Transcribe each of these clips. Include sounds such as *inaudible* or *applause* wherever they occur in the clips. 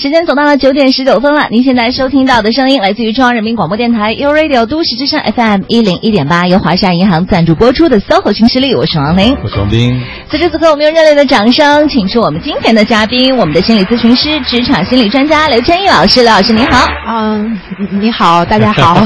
时间走到了九点十九分了，您现在收听到的声音来自于中央人民广播电台 u Radio 都市之声 FM 一零一点八，由华夏银行赞助播出的 SOHO 新势力，我是王琳，我是王斌。此时此刻，我们用热烈的掌声，请出我们今天的嘉宾，我们的心理咨询师、职场心理专家刘千毅老师。刘老师您好，嗯，你好，大家好，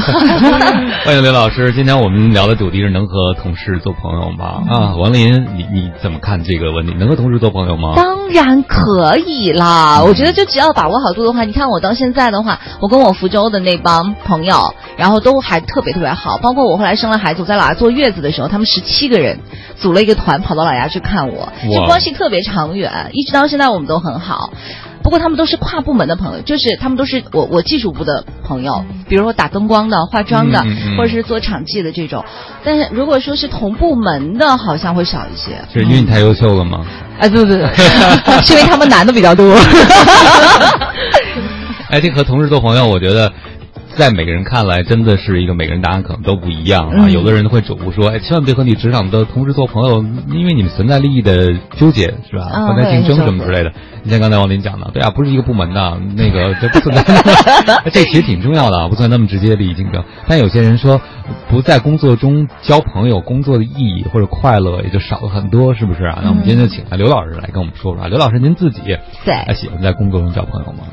*laughs* 欢迎刘老师。今天我们聊的主题是能和同事做朋友吗？啊，王林，你你怎么看这个问题？能和同事做朋友吗？当然可以啦，我觉得就只要把握好度的话，你看我到现在的话，我跟我福州的那帮朋友，然后都还特别特别好，包括我后来生了孩子，我在老家坐月子的时候，他们十七个人组了一个团跑到老家去看我，就关系特别长远，一直到现在我们都很好。不过他们都是跨部门的朋友，就是他们都是我我技术部的朋友，比如说打灯光的、化妆的，或者是做场记的这种。但是如果说是同部门的，好像会少一些。是因为你太优秀了吗？哎，对对对，是因为他们男的比较多。*laughs* 哎，这和同事做朋友，我觉得。在每个人看来，真的是一个每个人答案可能都不一样啊。有的人会嘱咐说：“哎，千万别和你职场的同事做朋友，因为你们存在利益的纠结，是吧？存在竞争什么之类的。”你像刚才王林讲的，对啊，不是一个部门的，那个这不存在。*laughs* 这其实挺重要的啊，不存在那么直接的利益竞争。但有些人说，不在工作中交朋友，工作的意义或者快乐也就少了很多，是不是啊？那我们今天就请来刘老师来跟我们说说啊。刘老师，您自己对喜欢在工作中交朋友吗？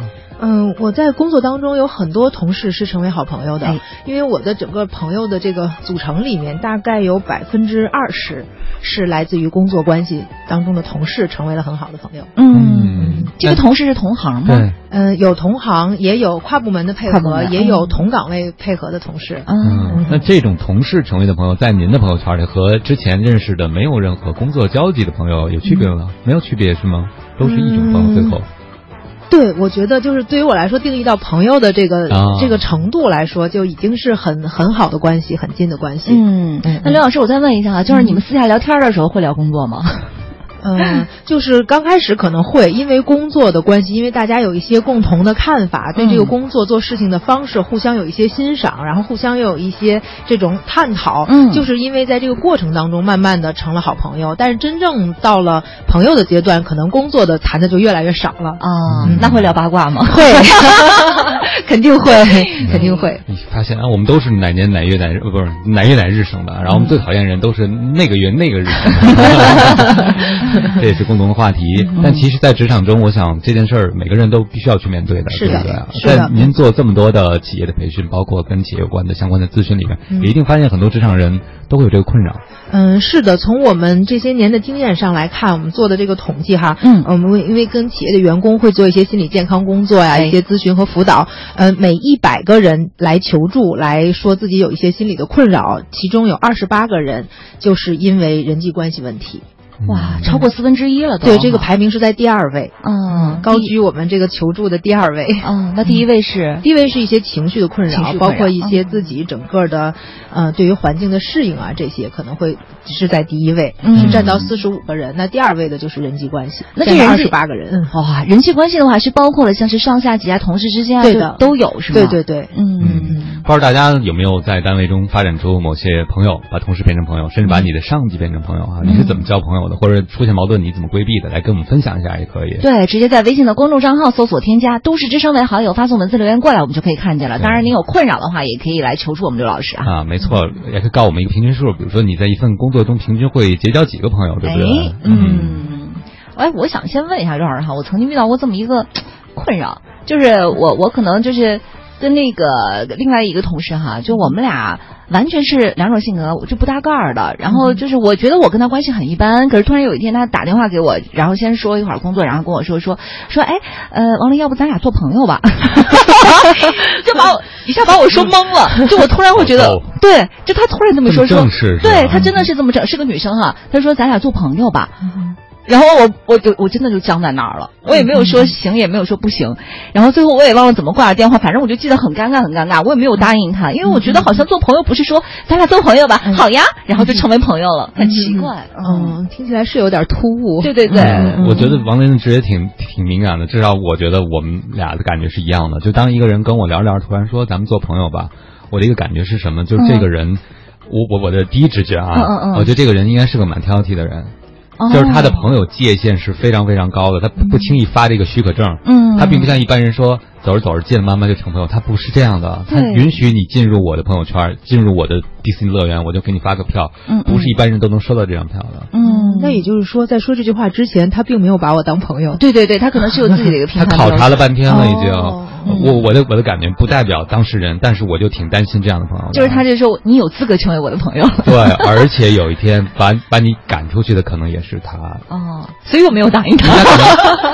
嗯，我在工作当中有很多同事是成为好朋友的，因为我的整个朋友的这个组成里面，大概有百分之二十是来自于工作关系当中的同事成为了很好的朋友。嗯，这个同事是同行吗？嗯，有同行，也有跨部门的配合，也有同岗位配合的同事。嗯，那这种同事成为的朋友，在您的朋友圈里和之前认识的没有任何工作交集的朋友有区别吗？没有区别是吗？都是一种朋友，最后。对，我觉得就是对于我来说，定义到朋友的这个这个程度来说，就已经是很很好的关系，很近的关系。嗯，那刘老师，我再问一下啊，就是你们私下聊天的时候会聊工作吗？嗯，*laughs* 就是刚开始可能会因为工作的关系，因为大家有一些共同的看法，对这个工作做事情的方式互相有一些欣赏，然后互相又有一些这种探讨。嗯，就是因为在这个过程当中，慢慢的成了好朋友。但是真正到了朋友的阶段，可能工作的谈的就越来越少了啊。那会聊八卦吗？会，*laughs* *laughs* 肯定会，肯定会。你发现啊，我们都是哪年哪月哪日，不是哪月哪日生的，然后我们最讨厌人都是那个月那个日生。*laughs* 这也是共同的话题，但其实，在职场中，我想这件事儿每个人都必须要去面对的，对不对？在您做这么多的企业的培训，包括跟企业有关的相关的咨询里面，也一定发现很多职场人都会有这个困扰。嗯，是的，从我们这些年的经验上来看，我们做的这个统计哈，嗯，我们因为跟企业的员工会做一些心理健康工作呀，一些咨询和辅导，呃，每一百个人来求助，来说自己有一些心理的困扰，其中有二十八个人就是因为人际关系问题。哇，超过四分之一了，对，这个排名是在第二位，嗯，高居我们这个求助的第二位，嗯，那第一位是，第一位是一些情绪的困扰，包括一些自己整个的，呃，对于环境的适应啊，这些可能会是在第一位，是占到四十五个人，那第二位的就是人际关系，那这二十八个人，哇，人际关系的话是包括了像是上下级啊、同事之间啊，对的，都有是吗？对对对，嗯，不知道大家有没有在单位中发展出某些朋友，把同事变成朋友，甚至把你的上级变成朋友啊？你是怎么交朋友的？或者出现矛盾？你怎么规避的？来跟我们分享一下也可以。对，直接在微信的公众账号搜索添加“都市之声”为好友，发送文字留言过来，我们就可以看见了。当然，您有困扰的话，也可以来求助我们刘老师啊。啊，没错，也可以告我们一个平均数，比如说你在一份工作中平均会结交几个朋友，对不对？嗯。哎，我想先问一下刘老师哈，我曾经遇到过这么一个困扰，就是我我可能就是跟那个另外一个同事哈，就我们俩。完全是两种性格，我就不搭盖儿的。然后就是我觉得我跟他关系很一般，可是突然有一天他打电话给我，然后先说一会儿工作，然后跟我说说说，哎，呃，王林，要不咱俩做朋友吧？*laughs* 就把我一下把我说懵了，就我突然会觉得，对，就他突然这么说说，对他真的是这么整，是个女生哈，他说咱俩做朋友吧。然后我我就我真的就僵在那儿了，我也没有说行，也没有说不行。然后最后我也忘了怎么挂了电话，反正我就记得很尴尬，很尴尬。我也没有答应他，因为我觉得好像做朋友不是说咱俩做朋友吧，好呀，然后就成为朋友了，很奇怪。嗯，听起来是有点突兀。对对对，我觉得王林的直觉挺挺敏感的，至少我觉得我们俩的感觉是一样的。就当一个人跟我聊聊，突然说咱们做朋友吧，我的一个感觉是什么？就是这个人，我我我的第一直觉啊，我觉得这个人应该是个蛮挑剔的人。就是他的朋友界限是非常非常高的，他不轻易发这个许可证。嗯，他并不像一般人说走着走着见了妈妈就成朋友，他不是这样的，他允许你进入我的朋友圈，进入我的迪士尼乐园，我就给你发个票。嗯，不是一般人都能收到这张票的。嗯，那也就是说，在说这句话之前，他并没有把我当朋友。对对对，他可能是有自己的一个评判。他考察了半天了，已经。哦我我的我的感觉不代表当事人，但是我就挺担心这样的朋友。就是他这时候，你有资格成为我的朋友。*laughs* 对，而且有一天把把你赶出去的可能也是他。哦，所以我没有答应他。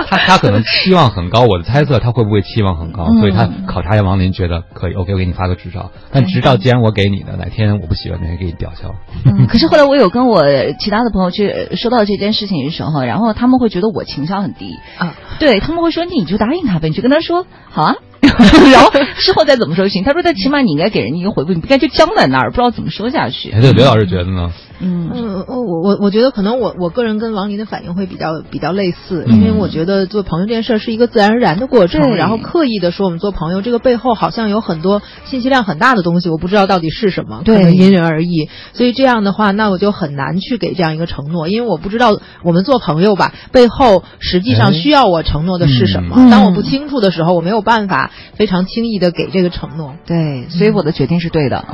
他他可能 *laughs* 期望很高，我的猜测他会不会期望很高，嗯所以他考察一下王林，觉得可以，OK，我给你发个执照。但执照既然我给你的，哪天我不喜欢，哪天给你吊销。嗯，*laughs* 可是后来我有跟我其他的朋友去说到这件事情的时候，然后他们会觉得我情商很低啊，对他们会说你就答应他呗，你就跟他说好啊。*laughs* 然后事后再怎么说行？他说：“但起码你应该给人家一个回复，你不该就僵在那儿，不知道怎么说下去。”哎，对，刘老师觉得呢？嗯嗯，我我我觉得可能我我个人跟王林的反应会比较比较类似，嗯因为我觉得做朋友这件事儿是一个自然而然的过程，然后刻意的说我们做朋友，这个背后好像有很多信息量很大的东西，我不知道到底是什么，可能因人而异。所以这样的话，那我就很难去给这样一个承诺，因为我不知道我们做朋友吧，背后实际上需要我承诺的是什么。嗯、当我不清楚的时候，我没有办法非常轻易的给这个承诺。对，所以我的决定是对的，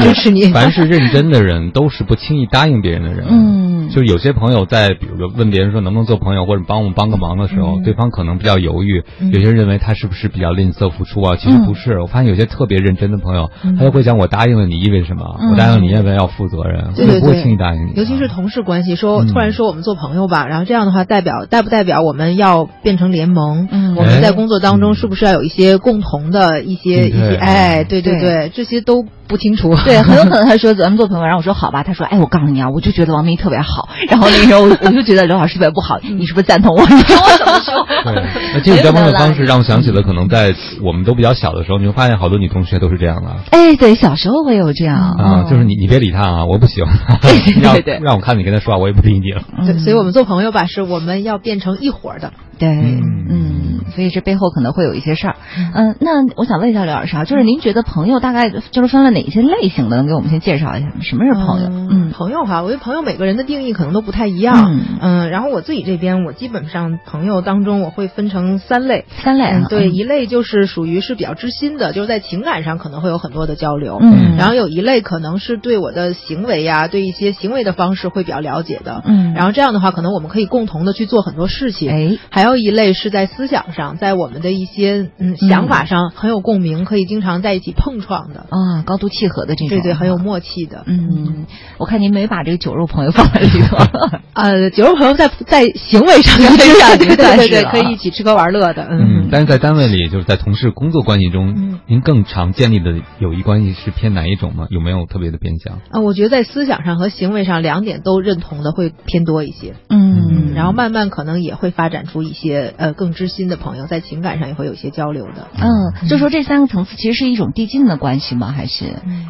支持 *laughs* 你。*laughs* 凡是认真的人，都是不轻易答应别人的。人，嗯，就有些朋友在，比如说问别人说能不能做朋友，或者帮我们帮个忙的时候，嗯、对方可能比较犹豫，嗯、有些人认为他是不是比较吝啬付出啊？其实不是，我发现有些特别认真的朋友，他就会讲我答应了你意味着什么？我答应了你意味着要负责任，对对不会轻易答应你。尤其是同事关系，说嗯突然说我们做朋友吧，然后这样的话代表代不代表我们要变成联盟？嗯，我们在工作当中是不是要有一些共同的一些一些？哎，对对对，这些都不清楚。*laughs* 对，很有可能他说咱们做朋友，然后我说好吧，他说哎，我告诉你啊，我就觉得王明特别好，然后那个时候我就觉得刘老师特别不好，你是不是赞同我？*laughs* 你看我怎么说？对，*laughs* 那这种交朋友方式让我想起了，可能在我们都比较小的时候，你会发现好多女同学都是这样的。哎，对，小时候会有这样啊，就是你你别理他啊，我不行。对对，让我看你跟他说话，我也不理你了。对，所以我们做朋友吧，是我们要变成一伙的。对，嗯，所以这背后可能会有一些事儿。嗯，那我想问一下刘老师啊，就是您觉得朋友大概就是分了哪一些类型的？能给我们先介绍一下吗什么是朋友？嗯，朋友哈，我觉得朋友每个人的定义可能都不太一样。嗯，然后我自己这边，我基本上朋友当中我会分成三类，三类啊。对，一类就是属于是比较知心的，就是在情感上可能会有很多的交流。嗯，然后有一类可能是对我的行为呀，对一些行为的方式会比较了解的。嗯，然后这样的话，可能我们可以共同的去做很多事情。哎，还有一类是在思想上，在我们的一些嗯想法上很有共鸣，可以经常在一起碰撞的啊，高度契合的这种，对对，很有默契的。嗯，我看您没把这个酒肉朋友放在里头。*laughs* 呃，酒肉朋友在在行为上行为上对对对，可以一起吃喝玩乐的。嗯，但是在单位里，就是在同事工作关系中，嗯您更常建立的友谊关系是偏哪一种吗？有没有特别的偏向？啊，我觉得在思想上和行为上两点都认同的会偏多一些。嗯，然后慢慢可能也会发展出一些呃更知心的朋友，在情感上也会有一些交流的。嗯，就说这三个层次其实是一种递进的关系吗？还是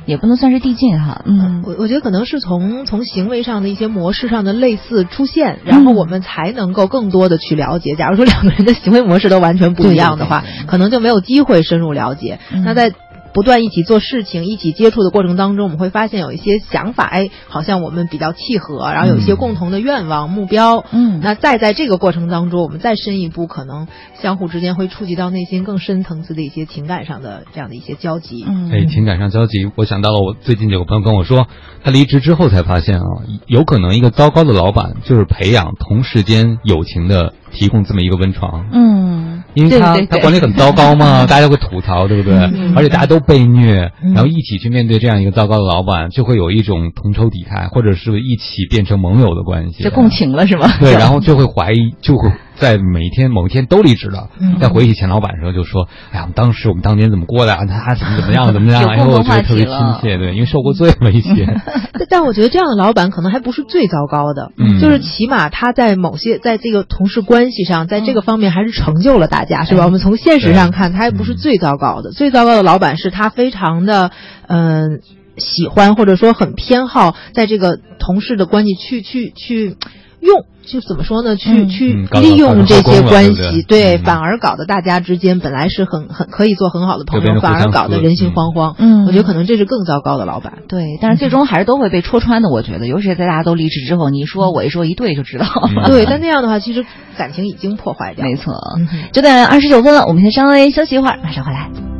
也不能算是递进哈？嗯，我我觉得可能是从从行为上的一些模式上的类似出现，然后我们才能够更多的去了解。假如说两个人的行为模式都完全不一样的话，可能就没有机会深入了解。那在不断一起做事情、一起接触的过程当中，我们会发现有一些想法，哎，好像我们比较契合，然后有一些共同的愿望、目标。嗯，那再在这个过程当中，我们再深一步，可能相互之间会触及到内心更深层次的一些情感上的这样的一些交集。嗯，哎，情感上交集，我想到了，我最近有个朋友跟我说，他离职之后才发现啊，有可能一个糟糕的老板就是培养同事间友情的，提供这么一个温床。嗯，因为他他管理很糟糕嘛，*laughs* 大家会吐槽，对不对？嗯而且大家都被虐，嗯然后一起去面对这样一个糟糕的老板，就会有一种同仇敌忾，或者是一起变成盟友的关系。就共情了是吗？对，然后就会怀疑，就会在每一天某一天都离职了，嗯再回忆前老板的时候，就说：“哎呀，当时我们当年怎么过的啊？他怎么怎么样，怎么样？有哎呦，我觉得特别亲切，对，因为受过罪了一些。但 *laughs* *laughs* 但我觉得这样的老板可能还不是最糟糕的，嗯就是起码他在某些在这个同事关系上，在这个方面还是成就了大家，是吧？哎我们从现实上看，他还不是最糟糕的。最糟糕的老板是他非常的，嗯、喜欢或者说很偏好在这个同事的关系去去去。用。就怎么说呢？去嗯去利用这些关系，对反而搞得大家之间本来是很很可以做很好的朋友，反而搞得人心嗯惶惶。嗯我觉得可能这是更糟糕的老板。对，但是最终还是都会被戳穿的。我觉得，尤其是在大家都离职之后，你说我一说一对就知道 *laughs* 对，但那样的话，其实感情已经破坏掉。没错九点二十九分了，我们先稍微休息一会儿，马上回来。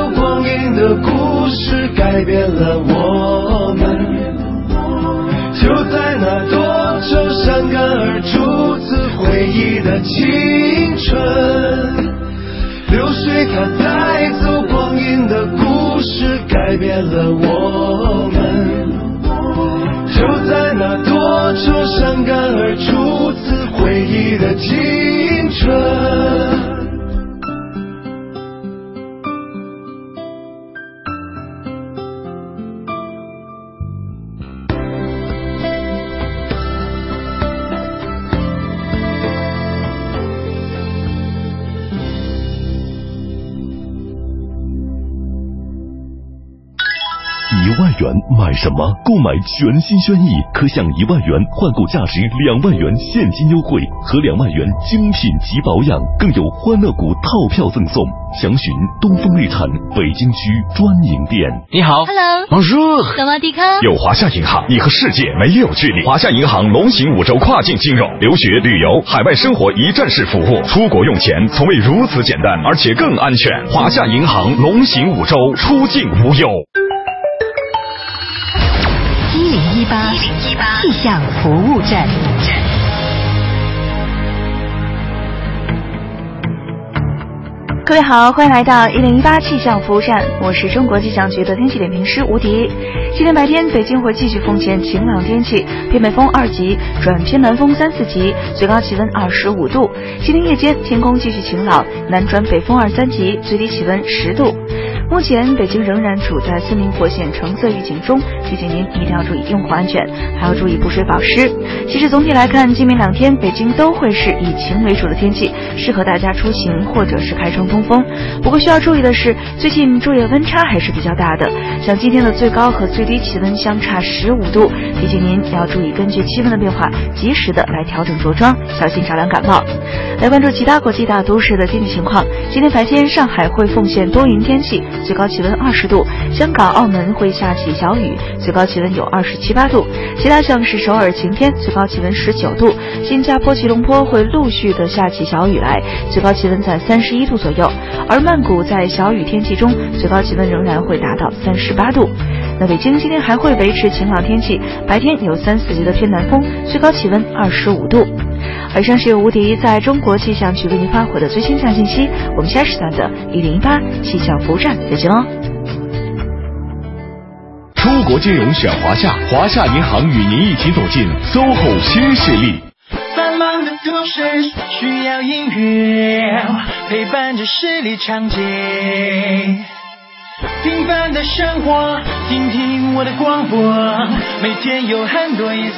的故事，改变了我们。就在那多愁善感而初次回忆的青春。流水它带走光阴的故事，改变了我们。就在那多愁善感而初次回忆的青春。元买什么？购买全新轩逸，可享一万元换购价值两万元现金优惠和两万元精品级保养，更有欢乐谷套票赠送。详询东风日产北京区专营店。你好 Hello，，Bonjour，萨瓦迪卡。有华夏银行，你和世界没有距离。华夏银行龙行五洲跨境金融，留学、旅游、海外生活一站式服务，出国用钱从未如此简单，而且更安全。华夏银行龙行五洲，出境无忧。八气象服务站。各位好，欢迎来到一零一八气象服务站，我是中国气象局的天气点评师吴迪。今天白天北京会继续奉献晴朗天气，偏北风二级转偏南风三四级，最高气温二十五度。今天夜间天空继续晴朗，南转北风二三级，最低气温十度。目前北京仍然处在森林火险橙色预警中，提醒您一定要注意用火安全，还要注意补水保湿。其实总体来看，今明两天北京都会是以晴为主的天气，适合大家出行或者是开窗通风。不过需要注意的是，最近昼夜温差还是比较大的，像今天的最高和最低气温相差十五度，提醒您要注意根据气温的变化，及时的来调整着装，小心着凉感冒。来关注其他国际大都市的天气情况。今天白天，上海会奉献多云天气，最高气温二十度；香港、澳门会下起小雨，最高气温有二十七八度；其他像是首尔晴天，最高气温十九度；新加坡、吉隆坡会陆续的下起小雨来，最高气温在三十一度左右；而曼谷在小雨天气中，最高气温仍然会达到三十八度。那北京今天还会维持晴朗天气，白天有三四级的偏南风，最高气温二十五度。以上是由吴迪在中国气象局为您发回的最新气象信息。我们下时段的一零一八气象服务站再见喽。出国金融选华夏，华夏银行与您一起走进 SOHO 新势力。繁忙的都市需要音乐陪伴着十里长街。平凡的生活，听听我的广播，每天有很多颜色。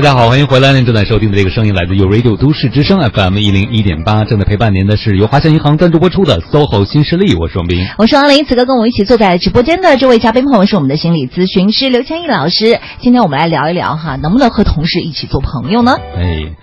大家好，欢迎回来！您正在收听的这个声音来自 u Radio 都市之声 FM 一零一点八，正在陪伴您的是由华夏银行赞助播出的 SOHO 新势力，我是王斌。我是王林，此刻跟我一起坐在直播间的这位嘉宾朋友是我们的心理咨询师刘千毅老师。今天我们来聊一聊哈，能不能和同事一起做朋友呢？哎，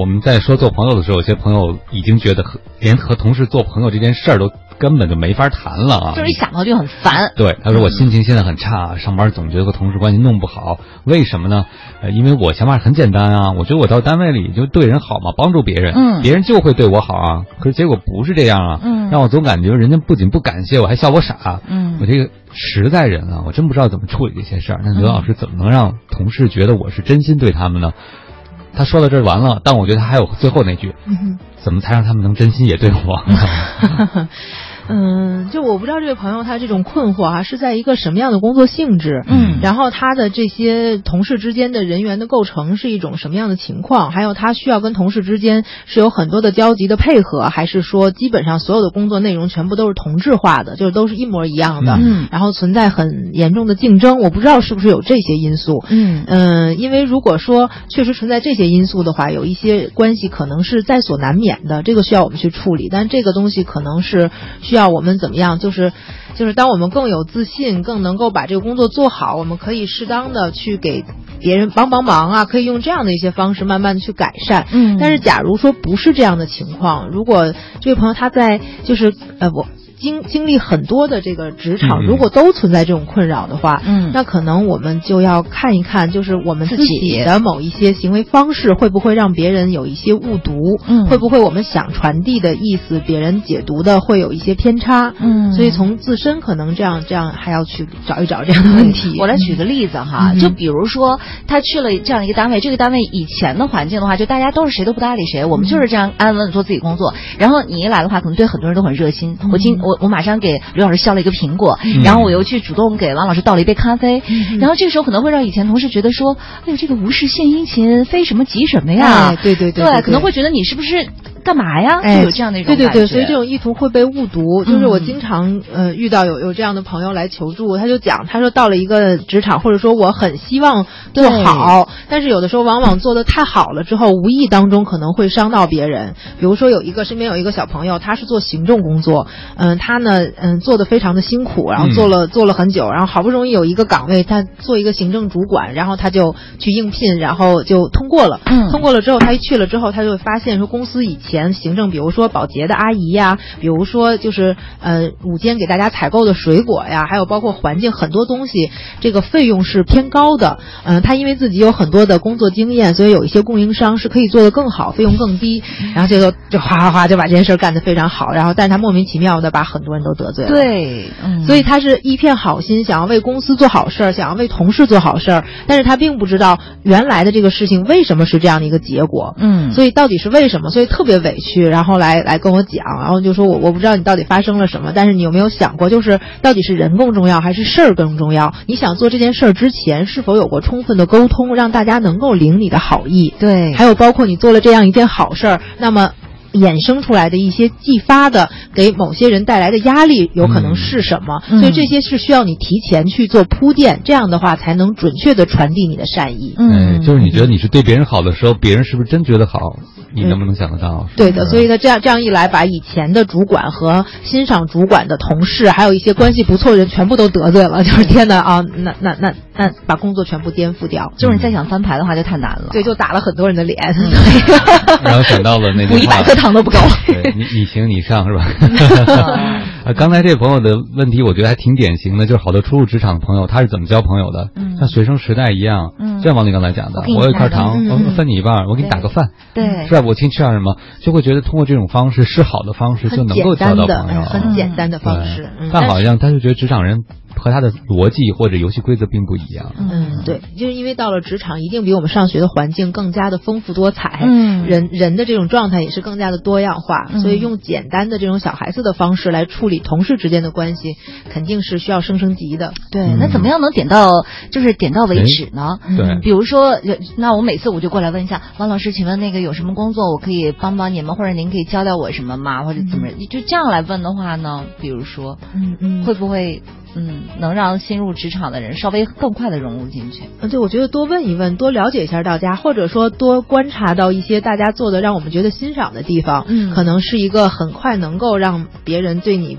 我们在说做朋友的时候，有些朋友已经觉得和连和同事做朋友这件事儿都根本就没法谈了啊！就是一想到就很烦。对，他说我心情现在很差，上班总觉得和同事关系弄不好，为什么呢？呃，因为我想法很简单啊，我觉得我到单位里就对人好嘛，帮助别人，嗯别人就会对我好啊。可是结果不是这样啊，嗯让我总感觉人家不仅不感谢我，还笑我傻，嗯我这个实在人啊，我真不知道怎么处理这些事儿。那刘老师怎么能让同事觉得我是真心对他们呢？他说到这儿完了，但我觉得他还有最后那句，嗯怎么才让他们能真心也对我？*laughs* 哼嗯，就我不知道这位朋友他这种困惑哈、是在一个什么样的工作性质，嗯。然后他的这些同事之间的人员的构成是一种什么样的情况，还有他需要跟同事之间是有很多的交集的配合，还是说基本上所有的工作内容全部都是同质化的，就是都是一模一样的，嗯。然后存在很严重的竞争，我不知道是不是有这些因素，嗯。嗯，因为如果说确实存在这些因素的话，有一些关系可能是在所难免的，这个需要我们去处理。但这个东西可能是需要我们怎么样，就是就是当我们更有自信，更能够把这个工作做好，我们可以适当的去给别人帮帮忙啊，可以用这样的一些方式慢慢的去改善。嗯但是假如说不是这样的情况，如果这位朋友他在就是呃我。经经历很多的这个职场，嗯如果都存在这种困扰的话，嗯那可能我们就要看一看，就是我们自自己己的某一些行为方式会不会让别人有一些误读，嗯会不会我们想传递的意思，别人解读的会有一些偏差，嗯所以从自身可能这样这样还要去找一找这样的问题。我来举个例子哈，嗯就比如说他去了这样一个单位，这个单位以前的环境的话，就大家都是谁都不搭理谁，我们就是这样安稳做自己工作。然后你一来的话，可能对很多人都很热心。我今我我马上给刘老师削了一个苹果，然后我又去主动给王老师倒了一杯咖啡，然后这个时候可能会让以前同事觉得说，哎呦这个无事献殷勤，非什么急什么呀？哎对对对对对可能会觉得你是不是干嘛呀？哎，就有这样的一种对对对，感觉所以这种意图会被误读。就是我嗯经常呃遇到有有这样的朋友来求助，他就讲，他说到了一个职场，或者说我很希望做好，但是有的时候往往做的太好了之后，无意当中可能会伤到别人。比如说有一个身边有一个小朋友，他是做行政工作，嗯、他呢嗯做的非常的辛苦，然后做了、做了很久，然后好不容易有一个岗位，他做一个行政主管，然后他就去应聘，然后就通过了。嗯通过了之后，他一去了之后，他就会发现说，公司以前行政，比如说保洁的阿姨呀，比如说就是呃午间给大家采购的水果呀，还有包括环境很多东西，这个费用是偏高的。嗯、他因为自己有很多的工作经验，所以有一些供应商是可以做得更好，费用更低，然后这个就哗哗哗就把这件事干得非常好，然后但是他莫名其妙的把很多人都得罪了。。对，嗯所以他是一片好心，想要为公司做好事儿，想要为同事做好事儿，但是他并不知道原来的这个事情为什么是这样的一个结果。嗯，所以到底是为什么？所以特别委屈，然后来来跟我讲，然后就说我我不知道你到底发生了什么，但是你有没有想过，就是到底是人更重要还是事儿更重要？你想做这件事儿之前，是否有过充分的沟通，让大家能够领你的好意？对，还有包括你做了这样一件好事儿，那么。衍生出来的一些继发的给某些人带来的压力，有可能是什么？嗯所以这些是需要你提前去做铺垫，这样的话才能准确的传递你的善意。嗯哎，就是你觉得你是对别人好的时候，别人是不是真觉得好？你能不能想得到？对的，所以呢这样这样一来，把以前的主管和欣赏主管的同事，还有一些关系不错的人，全部都得罪了。就是天哪啊，那那那那把工作全部颠覆掉。就是你再想翻牌的话就太难了。对，就打了很多人的脸。然后想到了那句话补一百颗糖都不够。对你你行你上是吧？*laughs* 呃，刚才这个朋友的问题，我觉得还挺典型的，就是好多初入职场的朋友，他是怎么交朋友的？嗯像学生时代一样，嗯就像王林刚才讲的，我我有一块糖，嗯嗯我分你一半，我给你打个饭，对是吧？我请你吃点什么，就会觉得通过这种方式是好的方式，就能够交到朋友。哎很简单的方式。嗯但好像他就觉得职场人和他的逻辑或者游戏规则并不一样。嗯，对，就是因为到了职场，一定比我们上学的环境更加的丰富多彩，嗯人人的这种状态也是更加的多样化，嗯所以用简单的这种小孩子的方式来处理同事之间的关系，肯定是需要升升级的。对，嗯那怎么样能点到就是点到为止呢？对比如说，呃那我每次我就过来问一下王老师，请问那个有什么工作我可以帮帮你们，或者您可以教教我什么吗？或者怎么？就这样来问的话呢，比如说，嗯嗯会不会嗯能让新入职场的人稍微更快的融入进去？嗯，对，我觉得多问一问，多了解一下大家，或者说多观察到一些大家做的让我们觉得欣赏的地方，嗯可能是一个很快能够让别人对你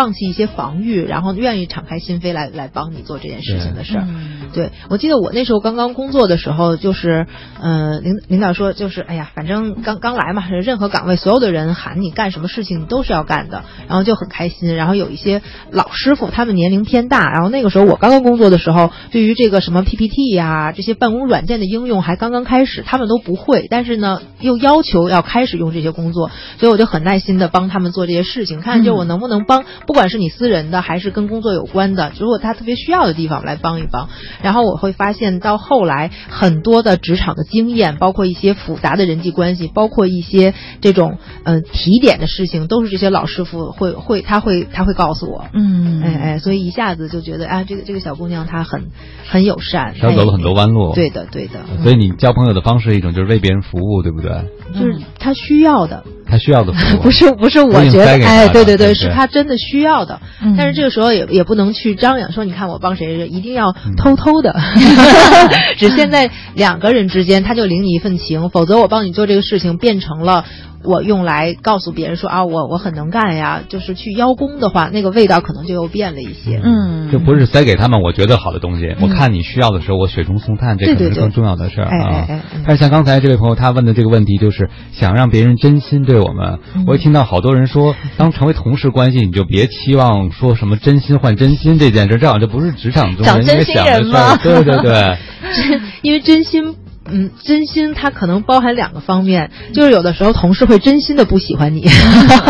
放弃一些防御，然后愿意敞开心扉来来帮你做这件事情的事儿。嗯对，我记得我那时候刚刚工作的时候，就是，呃，领领导说，就是，哎呀，反正刚刚来嘛，任何岗位所有的人喊你干什么事情，你都是要干的，然后就很开心。然后有一些老师傅，他们年龄偏大，然后那个时候我刚刚工作的时候，对于这个什么 PPT 呀、这些办公软件的应用还刚刚开始，他们都不会，但是呢，又要求要开始用这些工作，所以我就很耐心的帮他们做这些事情，看就我能不能帮，不管是你私人的还是跟工作有关的，如果他特别需要的地方，来帮一帮。然后我会发现，到后来很多的职场的经验，包括一些复杂的人际关系，包括一些这种嗯、呃提点的事情，都是这些老师傅会会他会他会告诉我。嗯哎哎，所以一下子就觉得啊，这个这个小姑娘她很很友善，她走了很多弯路。对的对的，所以你交朋友的方式一种就是为别人服务，对不对？就是他需要的，他需要的服务 *laughs* 不是不是我觉得哎，对对对，是他真的需要的。嗯但是这个时候也也不能去张扬说，你看我帮谁谁，一定要嗯偷偷的，*laughs* *laughs* 只现在两个人之间，他就领你一份情，否则我帮你做这个事情变成了。我用来告诉别人说啊，我我很能干呀，就是去邀功的话，那个味道可能就又变了一些。嗯，就不是塞给他们我觉得好的东西，我看你需要的时候，我雪中送炭，这可能是更重要的事儿。但是像刚才这位朋友他问的这个问题，就是想让别人真心对我们。嗯我也听到好多人说，当成为同事关系，你就别期望说什么真心换真心这件事，这好像就不是职场中找人应该想的。对对对，*laughs* 因为真心，嗯，真心它可能包含两个方面，就是有的时候同事会真心的不喜欢你，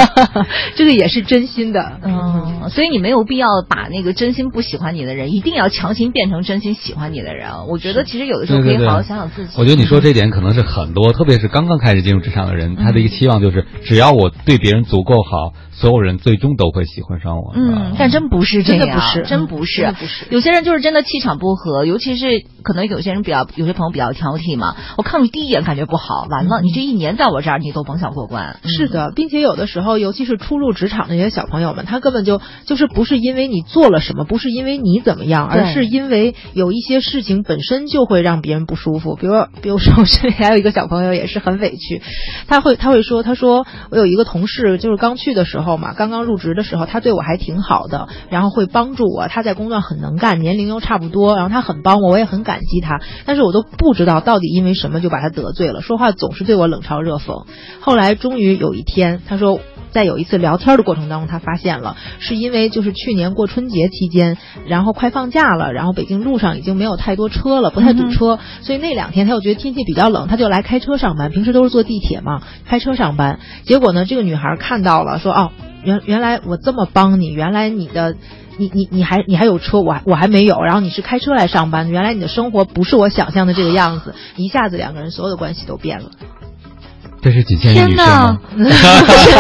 *laughs* 这个也是真心的。嗯，所以你没有必要把那个真心不喜欢你的人，一定要强行变成真心喜欢你的人。我觉得其实有的时候可以好好想想自己。我觉得你说这点可能是很多，特别是刚刚开始进入职场的人，他的一个期望就是，只要我对别人足够好，所有人最终都会喜欢上我。嗯，但真不是这样，真的不是真不是，不是有些人就是真的气场不合，尤其是可能有些人比较，有些朋友比较挑剔嘛。我看你第一眼感觉不好，完了，你这一年在我这儿你都甭想过关。嗯是的，并且有的时候，尤其是初入职场的那些小朋友们，他根本就就是不是因为你做了什么，不是因为你怎么样，而是因为有一些事情本身就会让别人不舒服。比如，比如说，我这里还有一个小朋友也是很委屈，他会他会说，他说我有一个同事，就是刚去的时候嘛，刚刚入职的时候，他对我还挺好的，然后会帮助我，他在工作上很能干，年龄又差不多，然后他很帮我，我也很感激他，但是我都不知道到底因为什么就把他得罪了，说话总是对我冷嘲热讽。后来终于有一天，他说。在有一次聊天的过程当中，他发现了，是因为就是去年过春节期间，然后快放假了，然后北京路上已经没有太多车了，不太堵车，所以那两天他又觉得天气比较冷，他就来开车上班。平时都是坐地铁嘛，开车上班。结果呢，这个女孩看到了，说哦，原原来我这么帮你，原来你的。你你你还你还有车，我还我还没有，然后你是开车来上班，原来你的生活不是我想象的这个样子，一下子两个人所有的关系都变了。这是仅限于天女生吗？*laughs*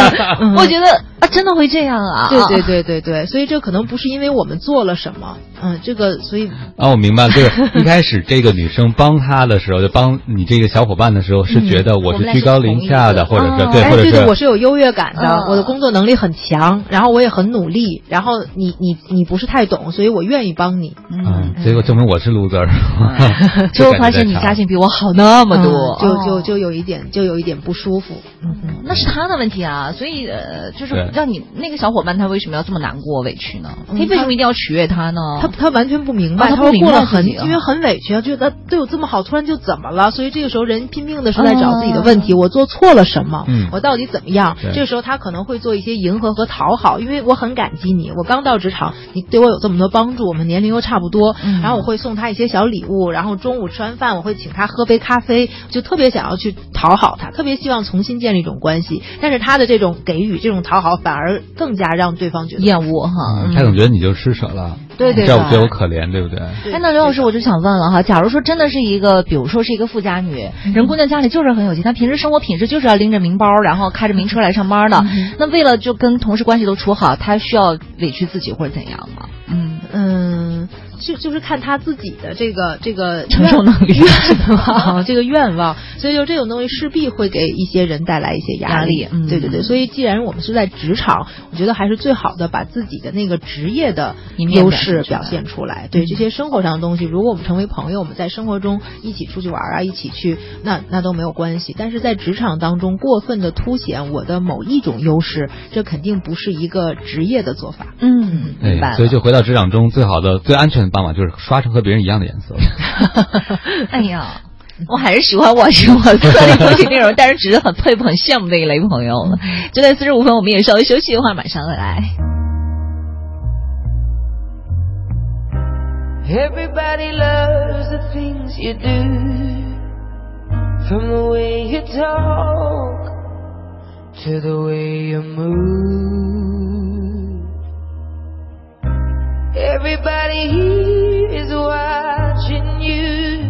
*laughs* 嗯我觉得啊，真的会这样啊！对对对对对，所以这可能不是因为我们做了什么，嗯，这个所以啊，我明白了，就是一开始这个女生帮他的时候，就帮你这个小伙伴的时候，是觉得我是居高临下的，或者是对，哎，或者对对，我是是有优越感的，嗯我的工作能力很强，然后我也很努力，然后你你你不是太懂，所以我愿意帮你。嗯，结果证明我是 loser，*laughs* 最后发现你家境比我好那么多，嗯就就哦就有一点就有一点不舒服。嗯嗯，那是他的问题啊，所以呃，就是对让你那个小伙伴他为什么要这么难过委屈呢？嗯他为什么一定要取悦他呢？他他完全不明白，哦他不说明白过了很，因为很委屈啊，觉得对我这么好，突然就怎么了？所以这个时候人拼命的是在找自己的问题，我做错了什么？嗯我到底怎么样？这个时候他可能会做一些迎合和讨好，因为我很感激你，我刚到职场，你对我有这么多帮助，我们年龄又差不多，嗯然后我会送他一些小礼物，然后中午吃完饭我会请他喝杯咖啡，就特别想要去讨好他，特别希望重新建立一种关系，但是他的这种给予、这种讨好，反而更加让对方觉得厌恶哈。嗯他总觉得你就施舍了，对对对这我可怜，对不对？哎，那刘老师，我就想问了哈，假如说真的是一个，比如说是一个富家女，人姑娘家里就是很有钱，她平时生活品质就是要拎着名包，然后开着名车来上班的。那为了就跟同事关系都处好，她需要委屈自己或者怎样吗？嗯，嗯，就就是看他自己的这个这个承受能力愿望，这个愿望，所以就这种东西势必会给一些人带来一些压压力嗯对对对，所以既然我们是在职场，我觉得还是最好的把自己的那个职业的一面优表现出来势表现出来。对这些生活上的东西，如果我们成为朋友，我们在生活中一起出去玩啊，一起去，那那都没有关系。但是在职场当中过分的凸显我的某一种优势，这肯定不是一个职业的做法。嗯，明白。所以就回到职场中，最好的、最安全的办法就是刷成和别人一样的颜色。*laughs* 哎呀。我还是喜欢我是我特立独行那种，但是只是很佩服、很羡慕那一类朋友了。九点四十五分，我们也稍微休息一会儿，马上回来。Everybody loves the things you do, from the way you talk to the way you move. Everybody here is watching you,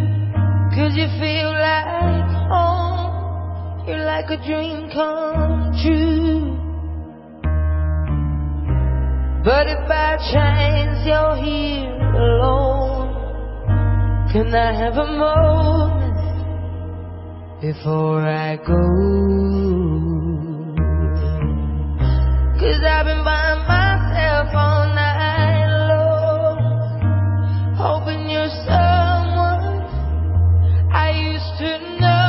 cause you feel like home. You're like a dream come true. But if by chance you're here alone, can I have a moment before I go? Cause I've been by myself all night long, hoping you're someone I used to know.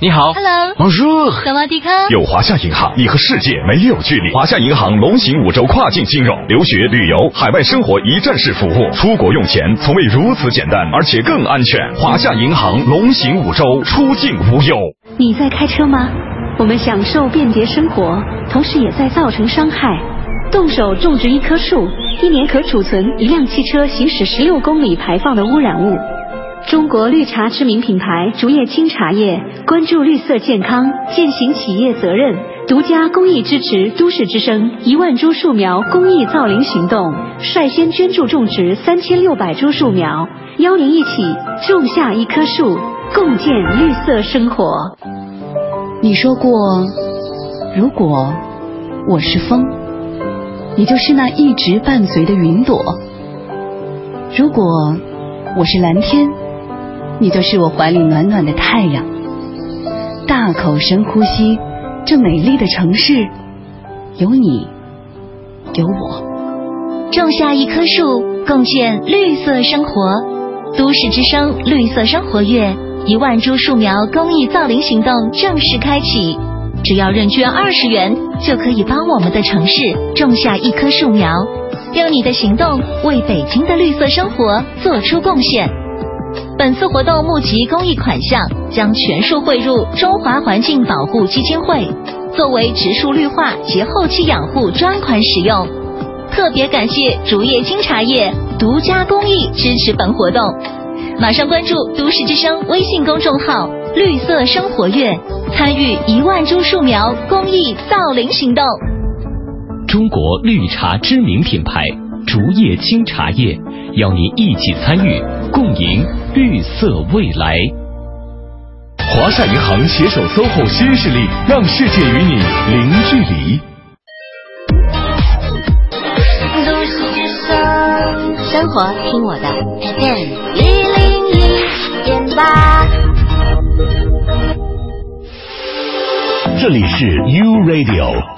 你好 Hello，，Bonjour。萨瓦迪卡。有华夏银行，你和世界没有距离。华夏银行龙行五洲跨境金融，留学、旅游、海外生活一站式服务，出国用钱从未如此简单，而且更安全。华夏银行龙行五洲，出境无忧。你在开车吗？我们享受便捷生活，同时也在造成伤害。动手种植一棵树，一年可储存一辆汽车行驶十六公里排放的污染物。中国绿茶知名品牌竹叶青茶叶关注绿色健康，践行企业责任，独家公益支持都市之声一万株树苗公益造林行动，率先捐助种植三千六百株树苗，邀您一起种下一棵树，共建绿色生活。你说过，如果我是风，你就是那一直伴随的云朵；如果我是蓝天，你就是我怀里暖暖的太阳。大口深呼吸，这美丽的城市，有你，有我。种下一棵树，共建绿色生活。都市之声绿色生活月一万株树苗公益造林行动正式开启，只要认捐二十元，就可以帮我们的城市种下一棵树苗，用你的行动为北京的绿色生活做出贡献。本次活动募集公益款项将全数汇入中华环境保护基金会，作为植树绿化及后期养护专款使用。特别感谢竹叶青茶叶独家公益支持本活动，马上关注都市之声微信公众号“绿色生活月”，参与一万株树苗公益造林行动。中国绿茶知名品牌竹叶青茶叶，邀您一起参与，共赢绿色未来。华夏银行携手 SOHO 新势力，让世界与你零距离。生活听我的 FM 一零一点八。这里是 U Radio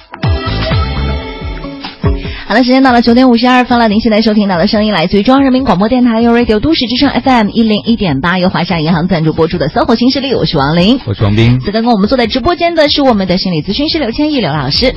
好的，时间到了九点五十二分了。您现在收听到的声音来自于中央人民广播电台 u Radio 都市之声 FM 一零一点八，由华夏银行赞助播出的《搜狐新势力》，我是王琳。我是王斌。此刻跟我们坐在直播间的是我们的心理咨询师刘千亿刘老师。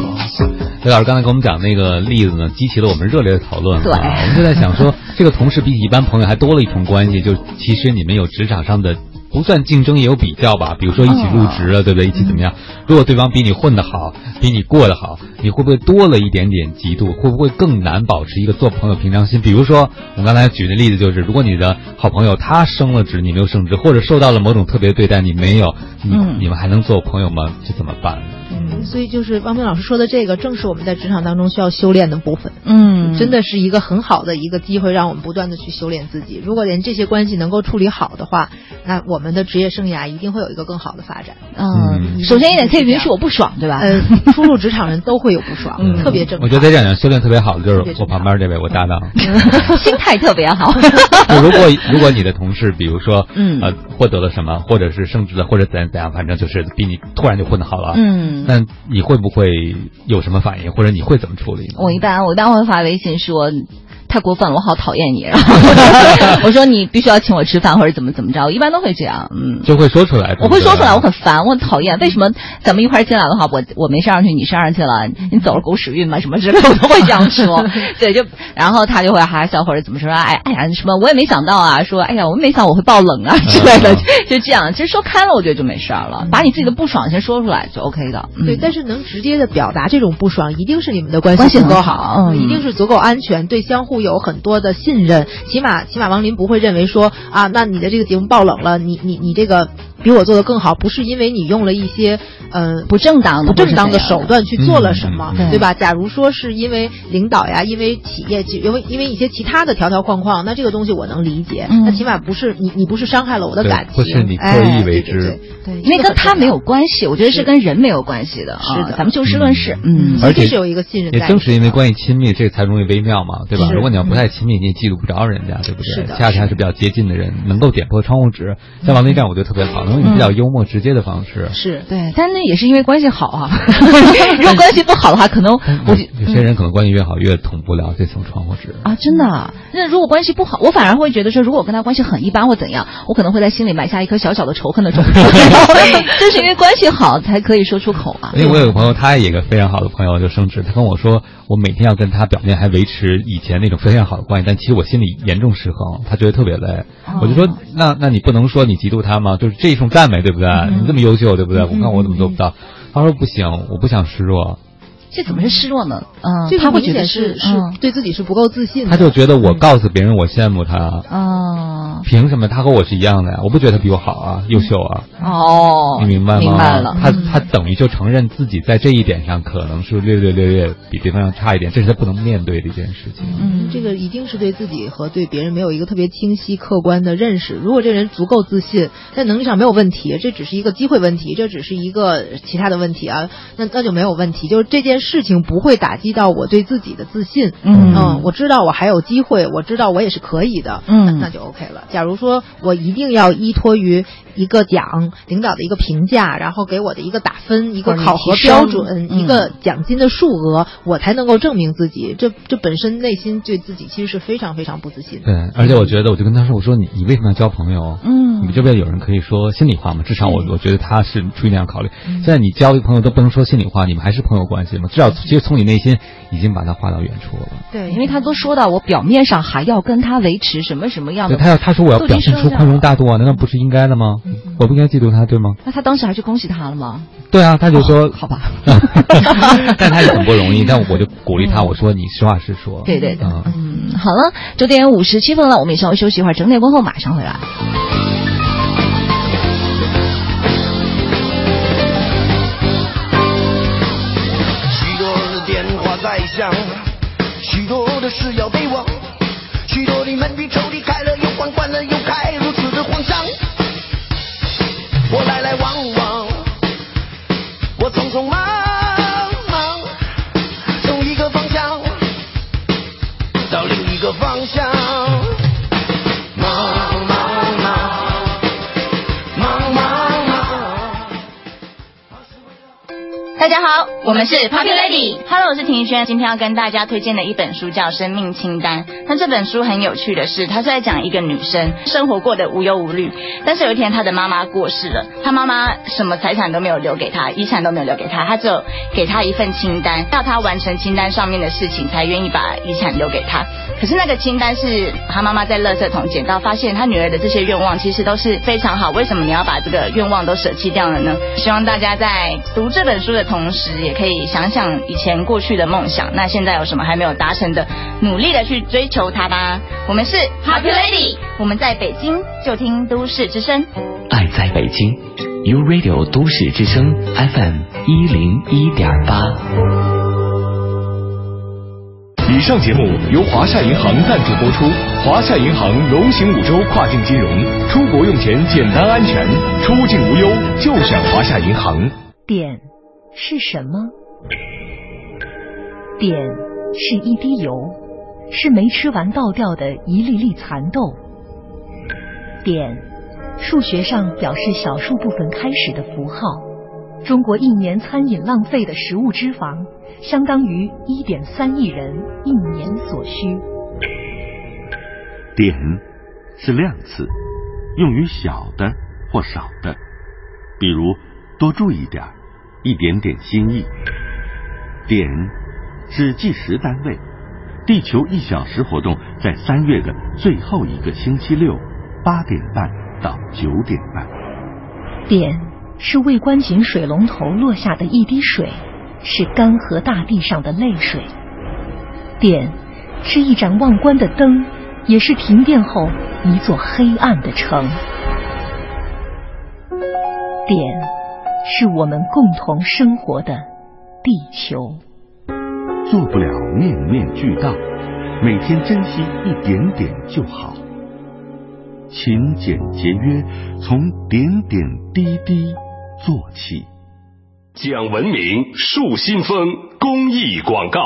刘老师刚才给我们讲那个例子呢，激起了我们热烈的讨论。对啊我们就在想说，这个同事比起一般朋友还多了一重关系，就其实你们有职场上的不算竞争，也有比较吧。比如说一起入职了，对不对？一起怎么样？如果对方比你混得好，比你过得好，你会不会多了一点点嫉妒？会不会更难保持一个做朋友平常心？比如说，我刚才举的例子就是，如果你的好朋友他升了职，你没有升职，或者受到了某种特别对待，你没有，你、嗯你们还能做朋友吗？这怎么办？嗯，所以就是汪冰老师说的这个，正是我们在职场当中需要修炼的部分。嗯，真的是一个很好的一个机会，让我们不断的去修炼自己。如果连这些关系能够处理好的话，那我们的职业生涯一定会有一个更好的发展。嗯，首先一点可以允许我不爽，对吧？呃，初入职场人都会有不爽，嗯特别正常。我觉得在这样修炼特别好的就是我旁边这位我搭档。*laughs* 心态特别好。*laughs* 就如果如果你的同事，比如说，嗯呃，获得了什么，或者是升职了，或者怎样怎样，反正就是比你突然就混得好了，嗯那你会不会有什么反应，或者你会怎么处理呢？我一般我一般会发微信说。太过分了，我好讨厌你。然 *laughs* 后我说你必须要请我吃饭或者怎么怎么着，我一般都会这样，嗯。就会说出来。我会说出来，我很烦，我很讨厌。为什么咱们一块进来的话，我我没上上去，你上上去了，你走了狗屎运吗？什么之类的，我都会这样说。*laughs* 对，就然后他就会哈哈笑或者怎么说，哎哎呀什么，我也没想到啊，说哎呀，我没想我会爆冷啊之类的，*laughs* 就这样。其实说开了，我觉得就没事儿了，把你自己的不爽先说出来就 OK 的。嗯对，但是能直接的表达这种不爽，一定是你们的关关系足够很好嗯一定是足够安全，对相互有很多的信任。起码起码王林不会认为说啊，那你的这个节目爆冷了，你你你这个比我做的更好，不是因为你用了一些呃不正当的不正当的手段去做了什么，嗯对吧？假如说是因为领导呀，因为企业，因为因为一些其他的条条框框，那这个东西我能理解。嗯那起码不是你你不是伤害了我的感情，不是你刻哎意为之对对对对，因为跟他没有关。系，我觉得是跟人没有关系的。是的啊咱们就事论事。嗯，而且是有一个信任也正是因为关系亲密，这才容易微妙嘛，对吧？如果你要不太亲密，你也记录不着人家，对不对？是恰恰是比较接近的人，能够点破窗户纸。像王林这样，我觉得特别好，能用比较幽默直接的方式。是对，但那也是因为关系好啊。*laughs* 如果关系不好的话，可能我觉有些人可能关系越好，越捅不了这层窗户纸。啊，真的啊。那如果关系不好，我反而会觉得说，如果我跟他关系很一般或怎样，我可能会在心里埋下一颗小小的仇恨的种子。*laughs* *laughs* 就是因为关系好才可以说出口啊。因为我有个朋友，他也有一个非常好的朋友，就升职，他跟我说，我每天要跟他表面还维持以前那种非常好的关系，但其实我心里严重失衡，他觉得特别累。我就说，那那你不能说你嫉妒他吗？就是这一种赞美，对不对？你这么优秀，对不对？我看我怎么做不到。他说不行，我不想示弱。这怎么是失落呢？嗯，这他会觉得明显是是嗯对自己是不够自信的。他就觉得我告诉别人我羡慕他，啊凭什么他和我是一样的呀？我不觉得他比我好啊，优秀啊。哦，你明白吗？明白了。他他等于就承认自己在这一点上可能是略略略略比对方要差一点，这是他不能面对的一件事情。嗯，这个一定是对自己和对别人没有一个特别清晰、客观的认识。如果这人足够自信，在能力上没有问题，这只是一个机会问题，这只是一个其他的问题啊，那那就没有问题。就是这件事情不会打击到我对自己的自信。嗯嗯我知道我还有机会，我知道我也是可以的。嗯那那就 OK 了。假如说我一定要依托于一个奖、领导的一个评价，然后给我的一个打分、一个考核标准、嗯一个奖金的数额，我才能够证明自己。这这本身内心对自己其实是非常非常不自信的。对，而且我觉得，我就跟他说，我说你你为什么要交朋友？嗯你们这边有人可以说心里话吗？至少我我觉得他是出于那样考虑。现在你交一个朋友都不能说心里话，你们还是朋友关系吗？至少其实从你内心已经把他划到远处了。对，因为他都说到我表面上还要跟他维持什么什么样的，对他要他说我要表现出宽容大度啊，难道不是应该的吗？我不应该嫉妒他，对吗？那他当时还去恭喜他了吗？对啊，他就说、好吧，*laughs* *laughs* 但他也很不容易。但我就鼓励他，我说你实话实说。对对对，嗯嗯，好了，九点五十七分了，我们也稍微休息一会儿，整点过后马上回来。想，许多的事要被忘，许多的门与抽屉开了又关，关了又开，如此的慌张。我来大家好，我们是 Poppy Lady。Hello，我是婷轩，今天要跟大家推荐的一本书叫《生命清单》。那这本书很有趣的是，它是在讲一个女生生活过得无忧无虑，但是有一天她的妈妈过世了，她妈妈什么财产都没有留给她，遗产都没有留给她，她只有给她一份清单，要她完成清单上面的事情才愿意把遗产留给她。可是那个清单是她妈妈在垃圾桶捡到，发现她女儿的这些愿望其实都是非常好，为什么你要把这个愿望都舍弃掉了呢？希望大家在读这本书的同时，也可以想想以前过去的梦想，那现在有什么还没有达成的，努力的去追求它吧。我们是 Happy Lady，我们在北京就听都市之声。爱在北京，U Radio 都市之声 FM 一零一点八。以上节目由华夏银行赞助播出。华夏银行龙行五洲跨境金融，出国用钱简单安全，出境无忧就选华夏银行。碘是什么？碘是一滴油，是没吃完倒掉的一粒粒蚕豆。点，数学上表示小数部分开始的符号。中国一年餐饮浪费的食物脂肪，相当于一点三亿人一年所需。点是量词，用于小的或少的，比如多注意点儿，一点点心意。点是计时单位，地球一小时活动在三月的最后一个星期六，八点半到九点半。点是未关紧水龙头落下的一滴水，是干涸大地上的泪水。点是一盏忘关的灯，也是停电后一座黑暗的城。点是我们共同生活的地球。做不了面面俱到，每天珍惜一点点就好。勤俭节约，从点点滴滴做起。讲文明树新风公益广告。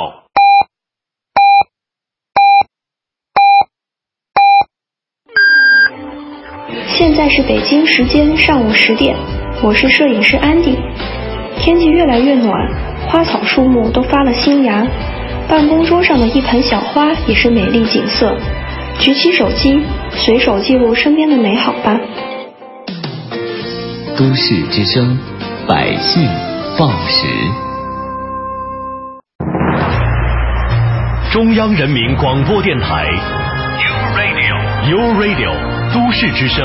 现在是北京时间上午十点，我是摄影师安迪。天气越来越暖，花草树木都发了新芽，办公桌上的一盆小花也是美丽景色。举起手机，随手记录身边的美好吧。都市之声，百姓报时。中央人民广播电台，U Radio，U Radio，都市之声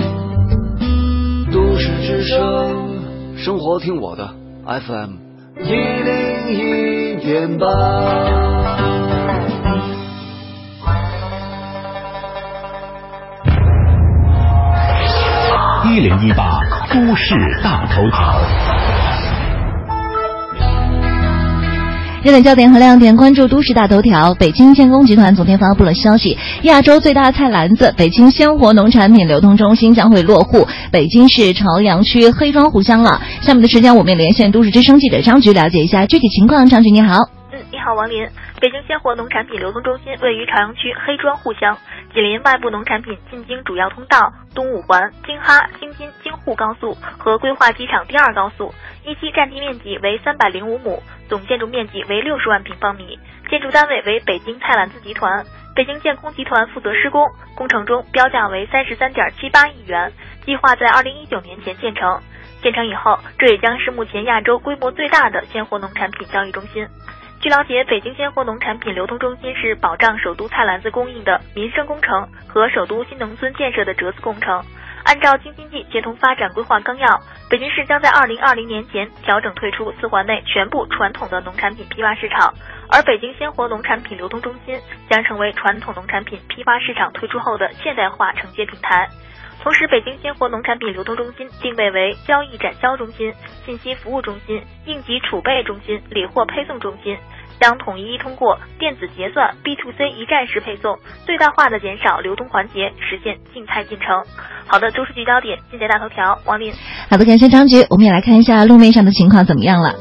都市之声，生活听我的 FM 一零一点八。一零一八都市大头条。热点焦点和亮点，关注都市大头条。北京建工集团昨天发布了消息，亚洲最大的菜篮子北京鲜活农产品流通中心将会落户北京市朝阳区黑庄户乡了。下面的时间，我们也连线都市之声记者张局，了解一下具体情况。张局你好，嗯，你好王林。北京鲜活农产品流通中心位于朝阳区黑庄户乡，紧邻外部农产品进京主要通道东五环、京哈、京津、京沪高速和规划机场第二高速。一期占地面积为三百零五亩，总建筑面积为六十万平方米，建筑单位为北京菜篮子集团，北京建工集团负责施工。工程中标价为三十三点七八亿元，计划在二零一九年前建成。建成以后，这也将是目前亚洲规模最大的鲜活农产品交易中心。据了解，北京鲜活农产品流通中心是保障首都菜篮子供应的民生工程和首都新农村建设的折子工程。按照京津冀协同发展规划纲要，北京市将在二零二零年前调整退出四环内全部传统的农产品批发市场，而北京鲜活农产品流通中心将成为传统农产品批发市场退出后的现代化承接平台。同时，北京鲜活农产品流通中心定位为交易展销中心、信息服务中心、应急储备中心、理货配送中心，将统一通过电子结算、B to C 一站式配送，最大化的减少流通环节，实现静态进程。好的，都市聚焦点，今节大头条，王林。好的，感谢张局，我们也来看一下路面上的情况怎么样了。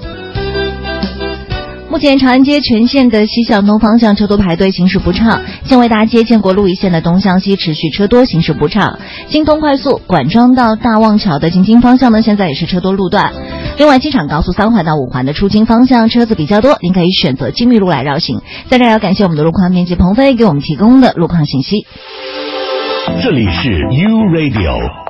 目前长安街全线的西向东方向车多排队，行驶不畅；建卫大街建国路一线的东向西持续车多，行驶不畅。京通快速管庄到大望桥的进京方向呢，现在也是车多路段。另外，机场高速三环到五环的出京方向车子比较多，您可以选择金密路来绕行。在这儿要感谢我们的路况编辑鹏飞给我们提供的路况信息。这里是 U Radio。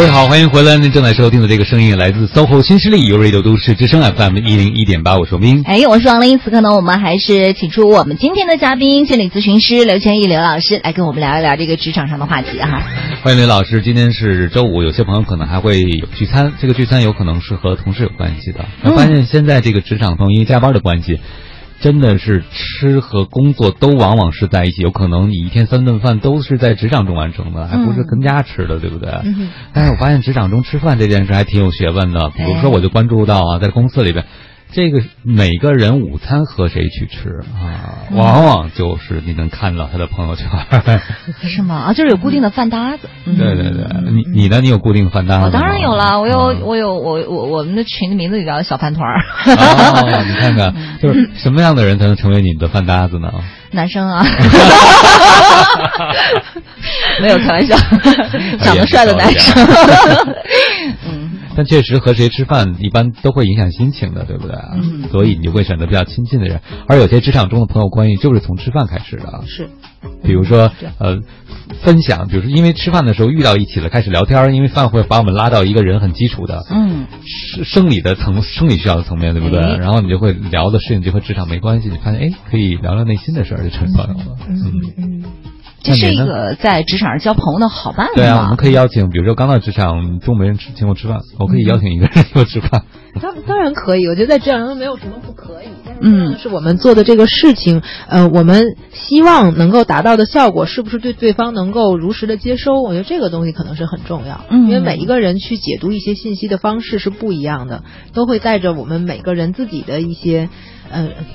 各位好，欢迎回来。您正在收听的这个声音来自 SOHO 新势力，由 Radio 都市之声 FM 一零一点八，我是王斌。哎，我是王林。此刻呢，我们还是请出我们今天的嘉宾，心理咨询师刘千毅刘老师来跟我们聊一聊这个职场上的话题哈。欢迎刘老师，今天是周五，有些朋友可能还会有聚餐，这个聚餐有可能是和同事有关系的。那发现现在这个职场中，因为加班的关系。真的是吃和工作都往往是在一起，有可能你一天三顿饭都是在职场中完成的，还不是跟家吃的，对不对？但是我发现职场中吃饭这件事还挺有学问的。比如说，我就关注到啊，在公司里边。这个每个人午餐和谁去吃啊？往往就是你能看到他的朋友圈，*laughs* 是吗？啊，就是有固定的饭搭子。对对对，你你呢？你有固定的饭搭子？我当然有了，我有我有我我我们的群的名字就叫小饭团儿。哦，你看看，就是什么样的人才能成为你的饭搭子呢？男生啊，*laughs* 没有开玩笑，长得帅的男生。嗯。但确实和谁吃饭一般都会影响心情的，对不对？嗯，所以你就会选择比较亲近的人。而有些职场中的朋友关系就是从吃饭开始的。是，比如说呃，分享，比如说因为吃饭的时候遇到一起了，开始聊天，因为饭会把我们拉到一个人很基础的嗯生生理的层生理需要的层面，对不对？然后你就会聊的事情就和职场没关系，你发现哎可以聊聊内心的事儿，就成朋友了。嗯嗯。这是一个在职场上交朋友的好办法。对啊，我们可以邀请，比如说刚到职场，中午没人吃，请我吃饭，我可以邀请一个人请我吃饭。当当然可以，我觉得在职场上没有什么不可以。嗯，是我们做的这个事情，呃，我们希望能够达到的效果，是不是对对方能够如实的接收？我觉得这个东西可能是很重要。嗯，因为每一个人去解读一些信息的方式是不一样的，都会带着我们每个人自己的一些。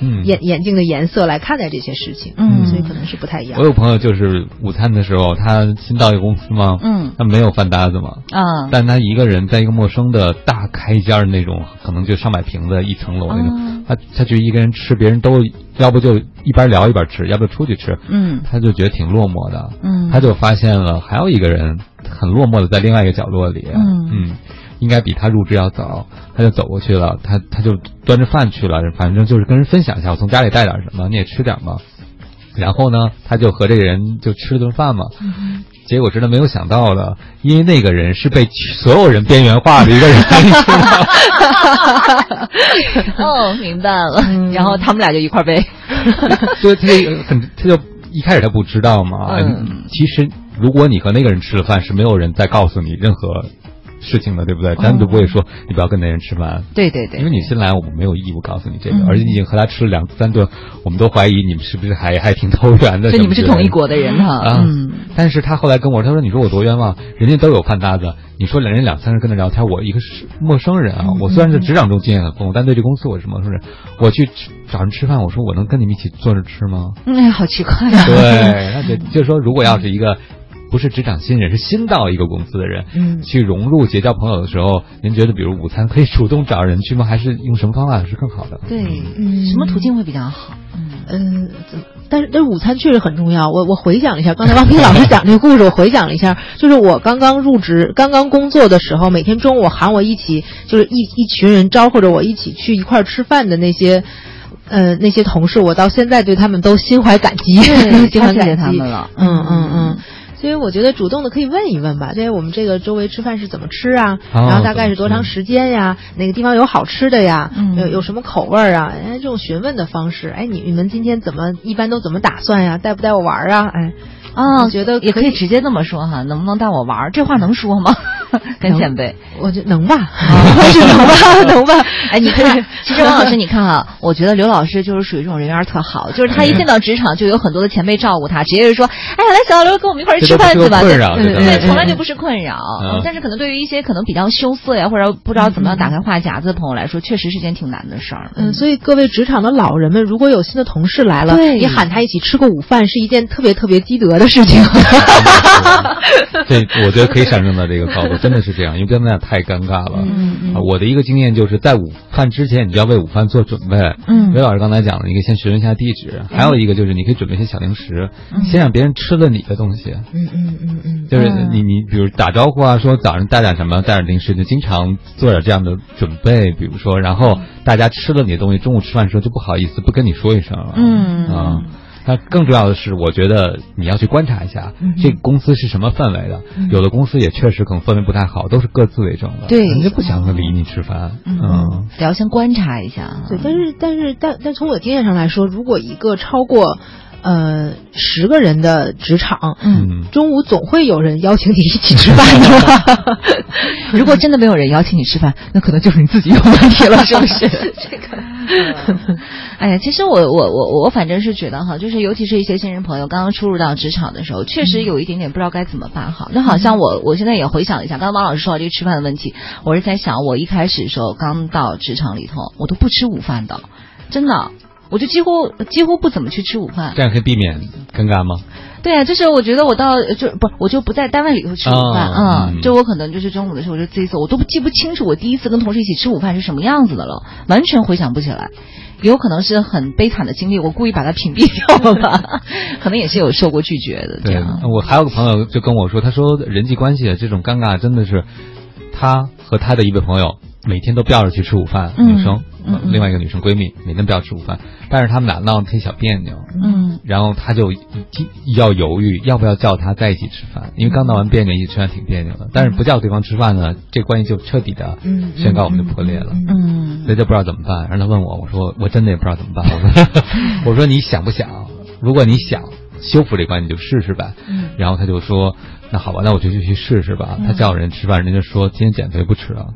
嗯，眼眼镜的颜色来看待这些事情，嗯，所以可能是不太一样。我有朋友就是午餐的时候，他新到一个公司嘛，嗯，他没有饭搭子嘛，啊，但他一个人在一个陌生的大开间那种，可能就上百平的一层楼那种，他他就一个人吃，别人都要不就一边聊一边吃，要不就出去吃，嗯，他就觉得挺落寞的，嗯，他就发现了还有一个人很落寞的在另外一个角落里，嗯。嗯。应该比他入职要早，他就走过去了，他他就端着饭去了，反正就是跟人分享一下，我从家里带点什么，你也吃点嘛。然后呢，他就和这个人就吃了顿饭嘛。结果真的没有想到的，因为那个人是被所有人边缘化的一个人。*laughs* 哦，明白了。然后他们俩就一块背。*laughs* 所以他就很，他就一开始他不知道嘛。嗯。其实，如果你和那个人吃了饭，是没有人再告诉你任何。事情了，对不对？咱都不会说你不要跟那人吃饭。对对对，因为你新来，我们没有义务告诉你这个，而且你已经和他吃了两三顿，我们都怀疑你们是不是还还挺投缘的。所以你们是同一国的人哈。嗯。但是他后来跟我他说：“你说我多冤枉，人家都有饭搭子，你说两人两三人跟他聊天，我一个是陌生人啊，我虽然是职场中经验很丰富，但对这公司我是陌生人。我去找人吃饭，我说我能跟你们一起坐着吃吗？哎，好奇怪啊。对，那就就是说，如果要是一个。不是职场新人，是新到一个公司的人，嗯，去融入结交朋友的时候，您觉得比如午餐可以主动找人去吗？还是用什么方法是更好的？对，嗯，什么途径会比较好？嗯，但是但是午餐确实很重要。我我回想了一下，刚才汪平老师讲这个故事，我回想了一下，就是我刚刚入职、刚刚工作的时候，每天中午喊我一起，就是一一群人招呼着我一起去一块吃饭的那些，呃，那些同事，我到现在对他们都心怀感激，*laughs* 心怀感激他们了。嗯嗯嗯。所以我觉得主动的可以问一问吧，对我们这个周围吃饭是怎么吃啊？然后大概是多长时间呀？哪个地方有好吃的呀？有有什么口味儿啊？哎，这种询问的方式，哎，你你们今天怎么一般都怎么打算呀？带不带我玩儿啊？哎。啊，觉得也可以直接这么说哈，能不能带我玩？这话能说吗？*laughs* 跟前辈，我觉得能吧，能吧，*laughs* 能吧。哎，你看，*laughs* 其实王老师，你看啊，我觉得刘老师就是属于这种人缘特好，就是他一进到职场就有很多的前辈照顾他，直接就说，哎呀，来小刘跟我们一块儿吃饭去吧。对，从来就不是困扰。但是可能对于一些可能比较羞涩呀，或者不知道怎么样打开话匣子的朋友来说，确实是件挺难的事儿。嗯，所以各位职场的老人们，如果有新的同事来了，你喊他一起吃个午饭，是一件特别特别积德的事情。*laughs* 对，我觉得可以上升到这个高度，真的是这样，因为跟那样太尴尬了。嗯嗯。我的一个经验就是在午饭之前，你就要为午饭做准备。嗯。韦老师刚才讲了，你可以先询问一下地址，还有一个就是你可以准备一些小零食，先让别人吃了你的东西。嗯嗯嗯嗯。就是你你比如打招呼啊，说早上带点什么，带点零食，就经常做点这样的准备。比如说，然后大家吃了你的东西，中午吃饭的时候就不好意思不跟你说一声了。嗯啊。那更重要的是，我觉得你要去观察一下嗯这个公司是什么氛围的。嗯有的公司也确实可能氛围不太好，都是各自为政的，对人家不想理你吃饭。嗯，得要先观察一下啊。对，但是但是但但从我的经验上来说，如果一个超过呃十个人的职场，嗯，中午总会有人邀请你一起吃饭的。*laughs* 如果真的没有人邀请你吃饭，那可能就是你自己有问题了，是不是？*laughs* 这个，*laughs* 哎呀，其实我我我我反正是觉得哈，就是尤其是一些新人朋友刚刚初入到职场的时候，确实有一点点不知道该怎么办哈。那好像我我现在也回想一下，刚刚王老师说到这个吃饭的问题，我是在想，我一开始的时候刚到职场里头，我都不吃午饭的，真的。我就几乎几乎不怎么去吃午饭，这样可以避免尴尬吗？对啊，就是我觉得我到就不我就不在单位里头吃午饭啊、嗯就我可能就是中午的时候我就自己走，我都记不清楚我第一次跟同事一起吃午饭是什么样子的了，完全回想不起来。有可能是很悲惨的经历，我故意把它屏蔽掉了吧，*laughs* 可能也是有受过拒绝的这对样。，我还有个朋友就跟我说，他说人际关系的这种尴尬真的是他和他的一位朋友每天都吊着去吃午饭，嗯女生，另外一个女生闺蜜每天吊着吃午饭，但是他们俩闹得特小别扭，嗯然后她就要犹豫要不要叫她在一起吃饭，因为刚闹完别扭，一起吃饭挺别扭的，但是不叫对方吃饭呢，这关系就彻底的嗯宣告我们就破裂了。嗯所以就不知道怎么办。然后她问我，我说我真的也不知道怎么办。我说 *laughs* 我说你想不想？如果你想修复这关系，你就试试呗。嗯然后他就说那好吧，那我就去去试试吧。他叫人吃饭，人家说今天减肥不吃了，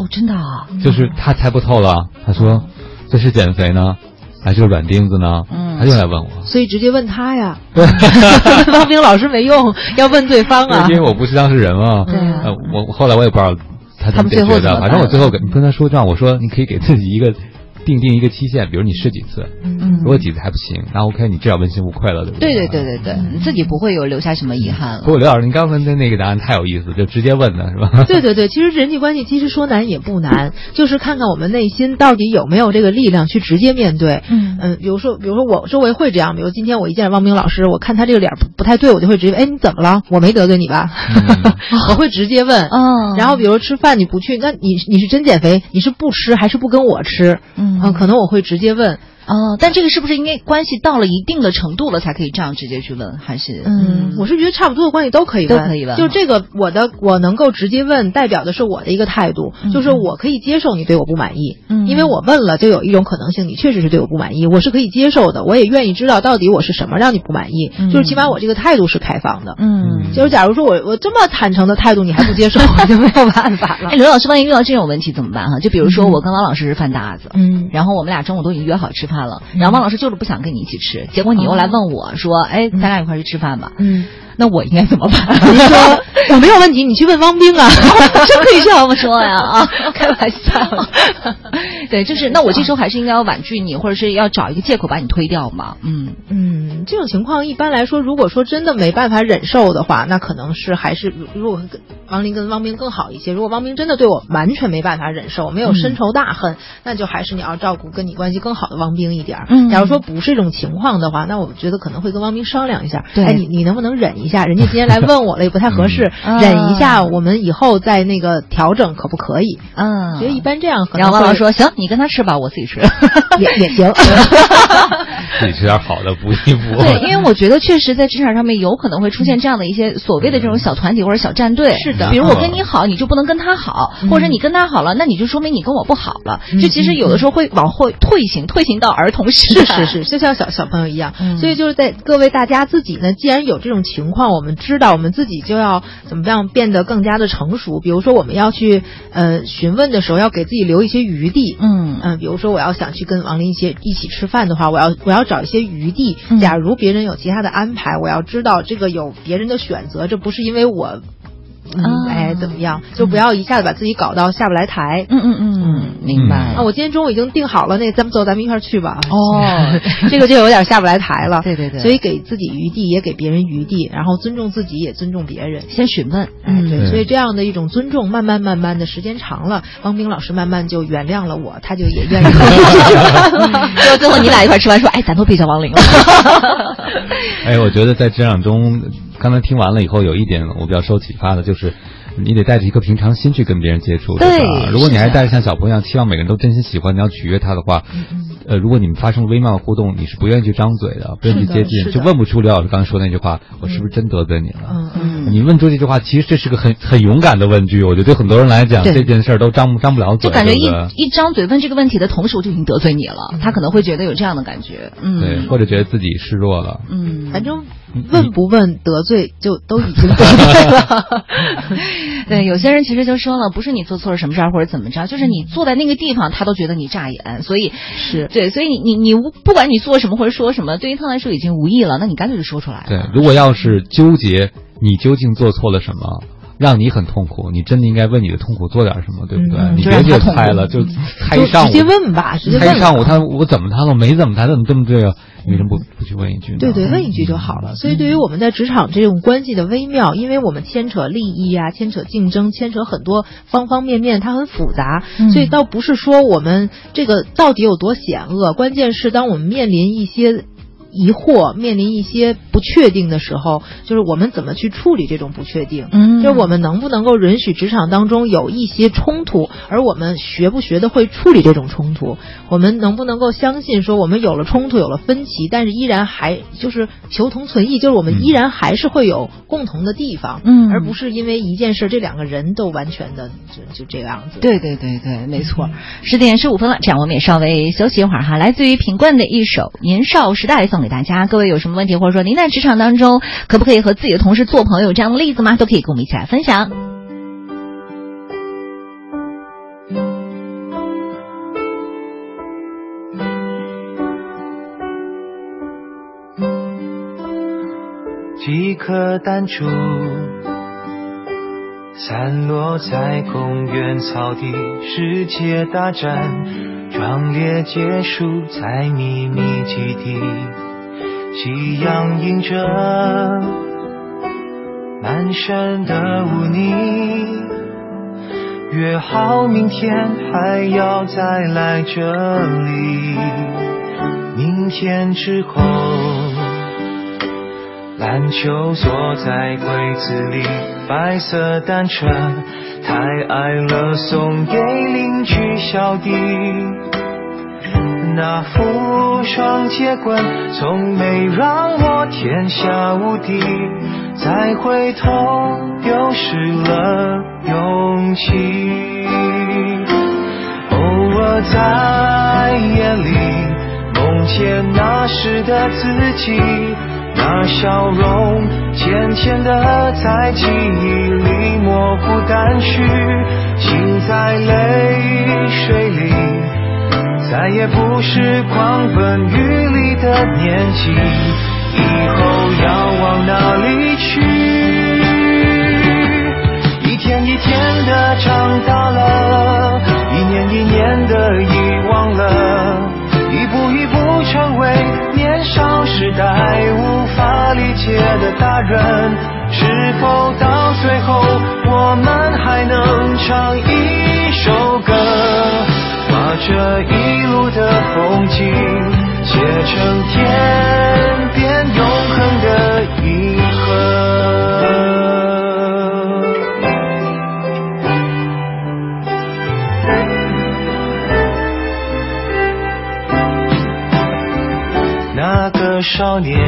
哦，真的啊，就是他猜不透了。他说这是减肥呢，还是软钉子呢？嗯他又来问我。所以直接问他呀。对，*laughs* 汪冰老师没用，要问对方啊。因为我不是当事人嘛。对啊呃，我我后来我也不知道他怎么解决的，反正我最后跟跟他说这样，我说你可以给自己一个定定一个期限，比如你试几次，嗯如果几次还不行，那 OK，你至少问心无愧了，对不对对对对对对，你自己不会有留下什么遗憾了。不过刘老师，您刚才的那个答案太有意思，就直接问的是吧？*laughs* 对对对，其实人际关系其实说难也不难，就是看看我们内心到底有没有这个力量去直接面对。嗯嗯，比如说，比如说我周围会这样，比如今天我一见汪冰老师，我看他这个脸不不太对，我就会直接，哎，你怎么了？我没得罪你吧？*laughs* 我会直接问。哦然后比如吃饭你不去，那你你是真减肥，你是不吃还是不跟我吃？嗯啊可能我会直接问。哦，但这个是不是应该关系到了一定的程度了才可以这样直接去问？还是嗯，我是觉得差不多的关系都可以问，都可以问就这个，我的我能够直接问，代表的是我的一个态度，嗯就是我可以接受你对我不满意，嗯因为我问了，就有一种可能性，你确实是对我不满意，我是可以接受的，我也愿意知道到底我是什么让你不满意，嗯就是起码我这个态度是开放的。嗯，就是假如说我我这么坦诚的态度你还不接受，*laughs* 我就没有办法了哎，。刘老师，万一遇到这种问题怎么办哈？就比如说我跟王老师是饭搭子，嗯然后我们俩中午都已经约好吃饭了，然后汪老师就是不想跟你一起吃，结果你又来问我说，哎，咱俩一块去吃饭吧。嗯，那我应该怎么办？*laughs* 你说我没有问题，你去问汪冰啊。*laughs* 真可以这样说呀 *laughs* 啊，开玩笑。对，就是那我这时候还是应该要婉拒你，或者是要找一个借口把你推掉嘛。嗯嗯，这种情况一般来说，如果说真的没办法忍受的话，那可能是还是如如果跟王林跟汪冰更好一些。如果汪冰真的对我完全没办法忍受，没有深仇大恨，那就还是你要照顾跟你关系更好的汪冰一点儿。嗯假如说不是这种情况的话，那我觉得可能会跟汪冰商量一下，对哎，你你能不能忍一下？人家今天来问我了，也不太合适，嗯忍一下，我们以后再那个调整，可不可以？嗯，觉得一般这样可能然后王老会师说行，你跟他吃吧，我自己吃。也也行。*laughs* 自己吃点好的补一补。对，因为我觉得确实在职场上面有可能会出现这样的一些所谓的这种小团体或者小战队。是的比如我跟你好，你就不能跟他好，或者你跟他好了，那你就说明你跟我不好了。嗯就其实有的时候会往后退行，退行到儿童时是代。是是，就像小小朋友一样，嗯所以就是在各位大家自己呢，既然有这种情况，我们知道我们自己就要怎么样变得更加的成熟。比如说我们要去呃询问的时候，要给自己留一些余地。嗯嗯、比如说我要想去跟王林一些一起吃饭的话，我要我要找一些余地。嗯假如别人有其他的安排，我要知道这个有别人的选择，这不是因为我。嗯，啊哎，怎么样？就不要一下子把自己搞到下不来台。嗯嗯嗯，明白。啊，我今天中午已经定好了，那咱们走，咱们一块儿去吧。哦 *laughs* 这个就有点下不来台了。*laughs* 对对对所以给自己余地，也给别人余地，然后尊重自己，也尊重别人。先询问，哎，对，所以这样的一种尊重，慢慢慢慢的时间长了，汪冰老师慢慢就原谅了我，他就也愿意和我一起吃饭。*laughs* 结果最后你俩一块吃完说，哎，咱都别叫王玲了。哎，我觉得在职场中，刚才听完了以后，有一点我比较受启发的，就是，你得带着一颗平常心去跟别人接触，对吧？如果你还带着像小朋友一样期望每个人都真心喜欢，你要取悦他的话，呃，如果你们发生了微妙的互动，你是不愿意去张嘴的，不愿意去接近，就问不出刘老师刚才说那句话，我是不是真得罪你了？嗯嗯，你问出这句话，其实这是个很很勇敢的问句，我觉得对很多人来讲，这件事儿都张不张不了嘴，就感觉一对对？一张嘴问这个问题的同时，我就已经得罪你了，他可能会觉得有这样的感觉，嗯，对，或者觉得自己示弱了。嗯，反正问不问得罪就都已经得罪了。*laughs* 对，有些人其实就说了，不是你做错了什么事儿或者怎么着，就是你坐在那个地方，他都觉得你扎眼，所以是对，所以你你你无不管你做什么或者说什么，对于他来说已经无益了，那你干脆就说出来。对，如果要是纠结你究竟做错了什么，让你很痛苦，你真的应该为你的痛苦做点什么，对不对？嗯你别就就让他痛苦猜了，就猜就一上午，直接问吧直接问猜一上午他我怎么他了？没怎么他怎么这么这个？你为什么不不去问一句呢？对对，问一句就好了。所以对于我们在职场这种关系的微妙，因为我们牵扯利益啊，牵扯竞争，牵扯很多方方面面，它很复杂。嗯所以倒不是说我们这个到底有多险恶，关键是当我们面临一些。疑惑面临一些不确定的时候，就是我们怎么去处理这种不确定？嗯就是我们能不能够允许职场当中有一些冲突，而我们学不学的会处理这种冲突？我们能不能够相信说，我们有了冲突，有了分歧，但是依然还就是求同存异，就是我们依然还是会有共同的地方，嗯而不是因为一件事，这两个人都完全的就就这个样子。对对对对，没错。十点十五分了，这样我们也稍微休息一会儿哈。来自于品冠的一首《年少时代》送给大家。各位有什么问题，或者说您在职场当中可不可以和自己的同事做朋友，这样的例子吗？都可以跟我们一起来分享。几颗弹珠散落在公园草地，世界大战壮烈结束在秘密基地，夕阳映着满山的污泥，约好明天还要再来这里，明天之后。篮球锁在柜子里，白色单车太矮了，送给邻居小弟。那副双截棍从没让我天下无敌，再回头丢失了勇气。偶尔在夜里梦见那时的自己。那笑容渐渐的在记忆里模糊淡去，浸在泪水里，再也不是狂奔雨里的年纪。以后要往哪里去？一天一天的长大了，一年一年的遗忘了，一步一步成为年少时代无法理解的大人，是否到最后我们还能唱风景写成天边永恒的银河？那个少年。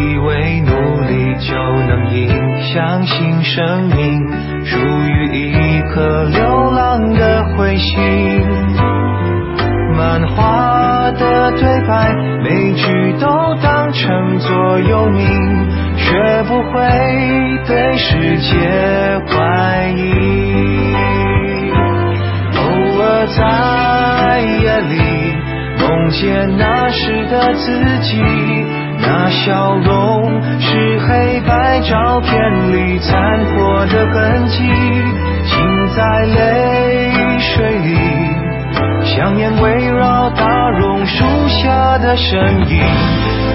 以为努力就能赢，相信生命属于一颗流浪的彗星。漫画的对白，每句都当成座右铭，学不会对世界怀疑。偶尔在夜里梦见那时的自己。那笑容是黑白照片里残破的痕迹，浸在泪水里，想念围绕大榕树下的身影，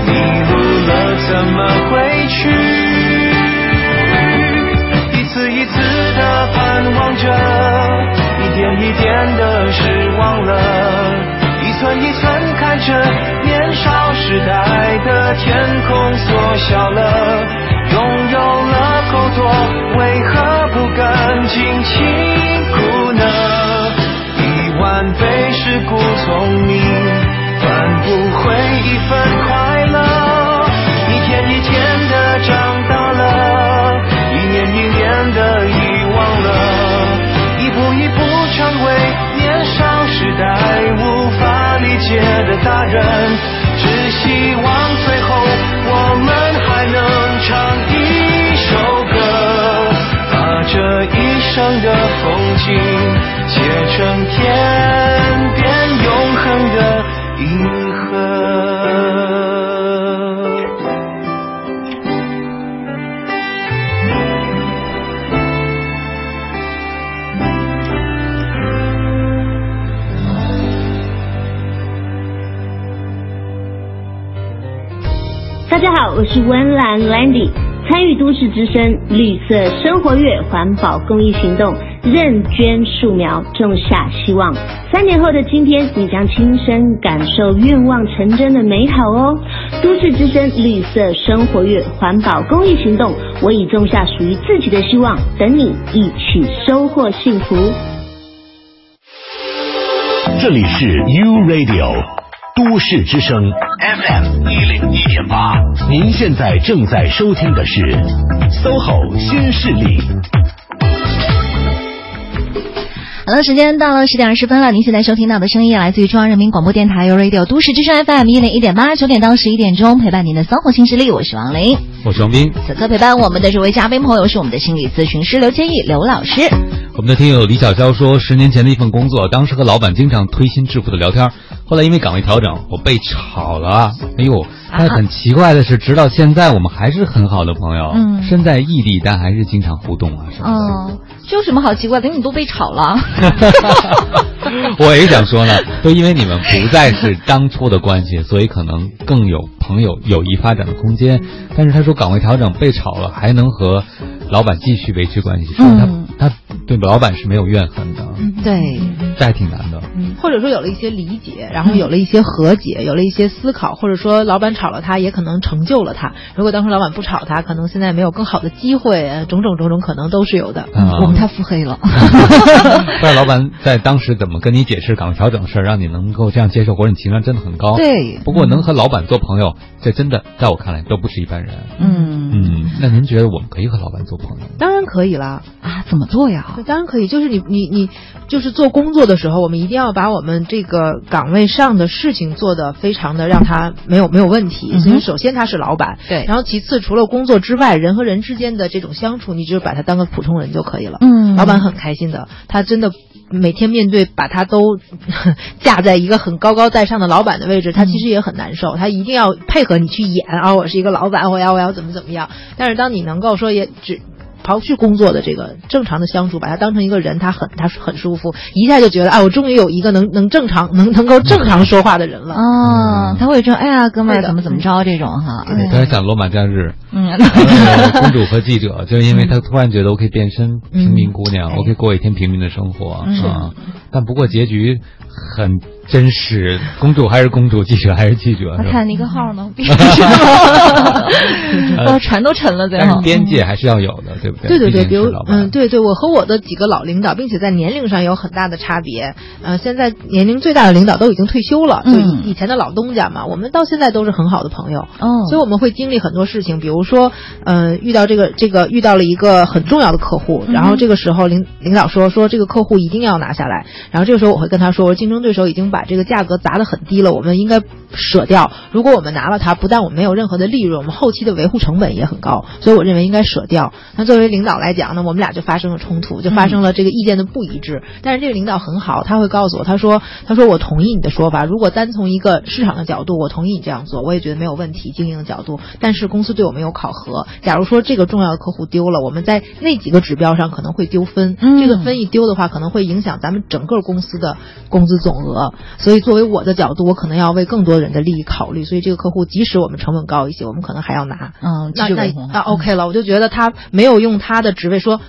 迷路了怎么回去？一次一次的盼望着，一点一点的失望了。一寸一寸看着年少时代的天空缩小了，拥有了空多，为何不敢尽情？一万倍是故聪明，换不回一份快乐。一天一天的长大了，一年一年的遗忘了，一步一步成为年少时代无法理解的大人。只希望最后我们这一生的风景写成天边永恒的银河。大家好，我是温岚 Landy，参与都市之声绿色生活月环保公益行动，认捐树苗，种下希望。三年后的今天，你将亲身感受愿望成真的美好哦！都市之声绿色生活月环保公益行动，我已种下属于自己的希望，等你一起收获幸福。这里是 U Radio 都市之声 FM 一零一点八，您现在正在收听的是 SOHO 新势力。好的，时间到了十点二十分了。您现在收听到的声音来自于中央人民广播电台 u Radio 都市之声 FM 一零一点八，九点到十一点钟陪伴您的 SOHO 新势力，我是王琳。我是王斌。此刻陪伴我们的这位嘉宾朋友是我们的心理咨询师刘千亿刘老师。我们的听友李小娇说，十年前的一份工作，当时和老板经常推心置腹的聊天，后来因为岗位调整，我被炒了。哎呦，但很奇怪的是，直到现在我们还是很好的朋友，嗯身在异地，但还是经常互动啊什么的。哦，这有什么好奇怪的？你都被炒了。*laughs* *laughs* 我也想说呢，就因为你们不再是当初的关系，所以可能更有朋友友谊发展的空间。但是他说岗位调整被炒了，还能和老板继续维持关系，说明他、嗯他对老板是没有怨恨的，对，这还挺难的。嗯，或者说有了一些理解，然后有了一些和解，有了一些思考，或者说老板炒了他，也可能成就了他。如果当时老板不炒他，可能现在没有更好的机会，呃种种种种可能都是有的。嗯我们太腹黑了。不知道老板在当时怎么跟你解释岗位调整的事儿，让你能够这样接受，或者你情商真的很高。对不过能和老板做朋友，这真的在我看来都不是一般人。嗯嗯，那您觉得我们可以和老板做朋友？当然可以了，啊，怎么做呀？当然可以。就是你你你，就是做工作的时候，我们一定要把我们这个岗位上的事情做得非常的让他没有没有问题。所以首先他是老板，对然后其次除了工作之外，人和人之间的这种相处，你就把他当个普通人就可以了。嗯老板很开心的，他真的。每天面对把他都架在一个很高高在上的老板的位置，他其实也很难受。他一定要配合你去演啊，我是一个老板，我要我要怎么怎么样。但是当你能够说也只刨去工作的这个正常的相处，把他当成一个人，他很他很舒服，一下就觉得啊，我终于有一个能能正常能能够正常说话的人了。啊，他会说，哎呀，哥们儿怎么怎么着？这种哈。我突然想罗马假日，嗯，呃公主和记者，*laughs* 就是因为他突然觉得我可以变身平民姑娘，嗯。我可以过一天平民的生活是啊。但不过结局很真实，公主还是公主，记者还是记者，是吧？我看那个号呢，*laughs* 船都沉了，最后。但是。边界还是要有的，对不对？对对对，比如嗯，对对，我和我的几个老领导，并且在年龄上有很大的差别。呃，现在年龄最大的领导都已经退休了，就以前的老东家嘛，我们到现在都是很好的朋友。哦所以我们会经历很多事情，比如说，呃，遇到这个这个遇到了一个很重要的客户，然后这个时候领领导说说这个客户一定要拿下来，然后这个时候我会跟他说，我说竞争对手已经把这个价格砸得很低了，我们应该舍掉。如果我们拿了它，不但我们没有任何的利润，我们后期的维护成本也很高，所以我认为应该舍掉。那作为领导来讲呢，我们俩就发生了冲突，就发生了这个意见的不一致。但是这个领导很好，他会告诉我，他说他说我同意你的说法，如果单从一个市场的角度，我同意你这样做，我也觉得没有问题，经营的角度。但是公司对我们有考核，假如说这个重要的客户丢了，我们在那几个指标上可能会丢分，嗯这个分一丢的话，可能会影响咱们整个公司的工资总额。所以作为我的角度，我可能要为更多人的利益考虑。所以这个客户即使我们成本高一些，我们可能还要拿。嗯，那那那 OK 了，我就觉得他没有用他的职位说。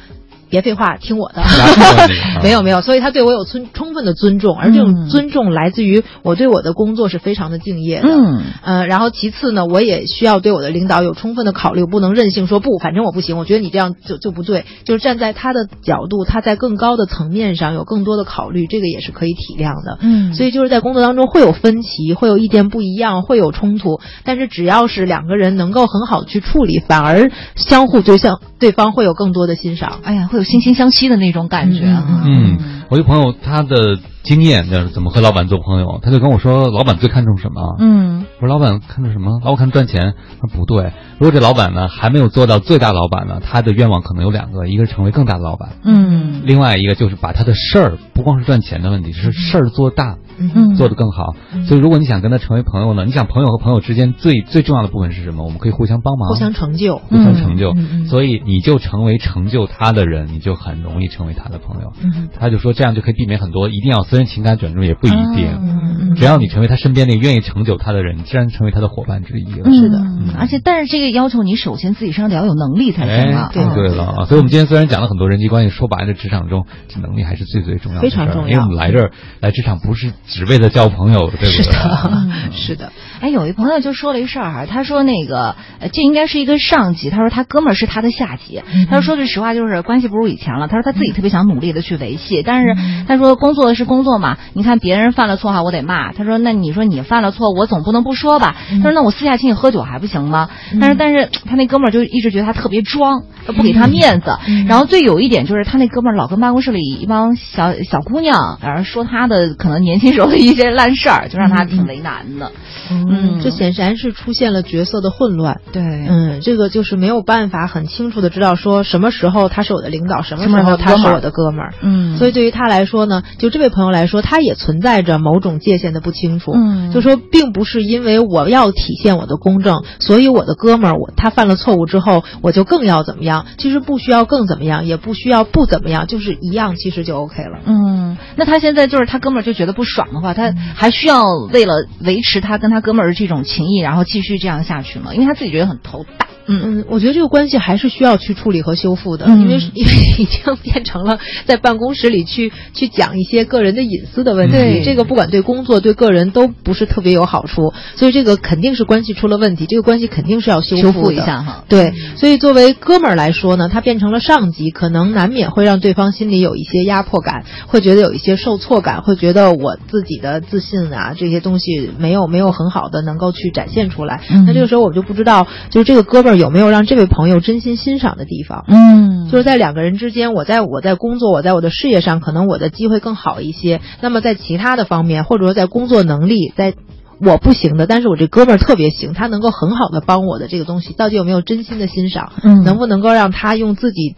别废话，听我的。*laughs* *laughs* 没有没有，所以他对我有充充分的尊重，而这种嗯尊重来自于我对我的工作是非常的敬业的。嗯呃，然后其次呢，我也需要对我的领导有充分的考虑，不能任性说不，反正我不行，我觉得你这样就就不对。就是站在他的角度，他在更高的层面上有更多的考虑，这个也是可以体谅的。嗯所以就是在工作当中会有分歧，会有意见不一样，会有冲突，但是只要是两个人能够很好的去处理，反而相互对象对方会有更多的欣赏。哎呀，会有惺惺相惜的那种感觉啊。嗯，我一朋友他的经验就是怎么和老板做朋友，他就跟我说，老板最看重什么？嗯我说老板看重什么？老板看赚钱。他说不对，如果这老板呢还没有做到最大老板呢，他的愿望可能有两个，一个是成为更大的老板，嗯另外一个就是把他的事儿，不光是赚钱的问题，是事儿做大，嗯做得更好。所以如果你想跟他成为朋友呢，你想朋友和朋友之间最最重要的部分是什么？我们可以互相帮忙，互相成就，互相成就。所以你就成为成就他的人，你就很容易成为他的朋友。嗯他就说这样就可以避免很多一定要私人情感转入，也不一定。嗯只要你成为他身边那个愿意成就他的人，你自然成为他的伙伴之一了。是的，而且但是这个要求你首先自己身上得要有能力才行啊。哎，对对了啊！所以我们今天虽然讲了很多人际关系，说白了，职场中这能力还是最最重要的，非常重要因为我们来这儿来职场不是只为了交朋友，对不对？是的，是的。哎，有一朋友就说了一事儿哈，他说那个呃，这应该是一个上级，他说他哥们儿是他的下级，他说说句实话，就是关系不如以前了。他说他自己特别想努力的去维系，但是他说工作是工作嘛，你看别人犯了错哈，我得骂。他说那你说你犯了错，我总不能不说吧？他说那我私下请你喝酒还不行吗？但是但是他那哥们儿就一直觉得他特别装，不给他面子。然后最有一点就是他那哥们儿老跟办公室里一帮小小姑娘，然后说他的可能年轻一些烂事儿，就让他挺为难的。嗯，这显然是出现了角色的混乱。对，嗯，这个就是没有办法很清楚的知道说什么时候他是我的领导，什么时候他是我的哥们儿。嗯所以对于他来说呢，就这位朋友来说，他也存在着某种界限的不清楚。嗯就说并不是因为我要体现我的公正，所以我的哥们儿我他犯了错误之后，我就更要怎么样？其实不需要更怎么样，也不需要不怎么样，就是一样，其实就 OK 了。嗯，那他现在就是他哥们儿就觉得不爽的话，他还需要为了维持他跟他哥们儿的这种情谊，然后继续这样下去吗？因为他自己觉得很头大。嗯，我觉得这个关系还是需要去处理和修复的，嗯。因为因为 *laughs* 已经变成了在办公室里去去讲一些个人的隐私的问题，对。这个不管对工作对个人都不是特别有好处，所以这个肯定是关系出了问题，这个关系肯定是要修修复一下哈。对，所以作为哥们儿来说呢，他变成了上级，可能难免会让对方心里有一些压迫感，会觉得有一些受挫感，会觉得我自己的自信啊这些东西没有没有很好的能够去展现出来。嗯那这个时候我就不知道，就是这个哥们儿有没有让这位朋友真心欣赏的地方。嗯就是在两个人之间，我在我在工作，我在我的事业上，可能我的机会更好一些。那么在其他的方面，或者说在工作能力，在我不行的，但是我这哥们儿特别行，他能够很好的帮我的这个东西，到底有没有真心的欣赏？嗯能不能够让他用自己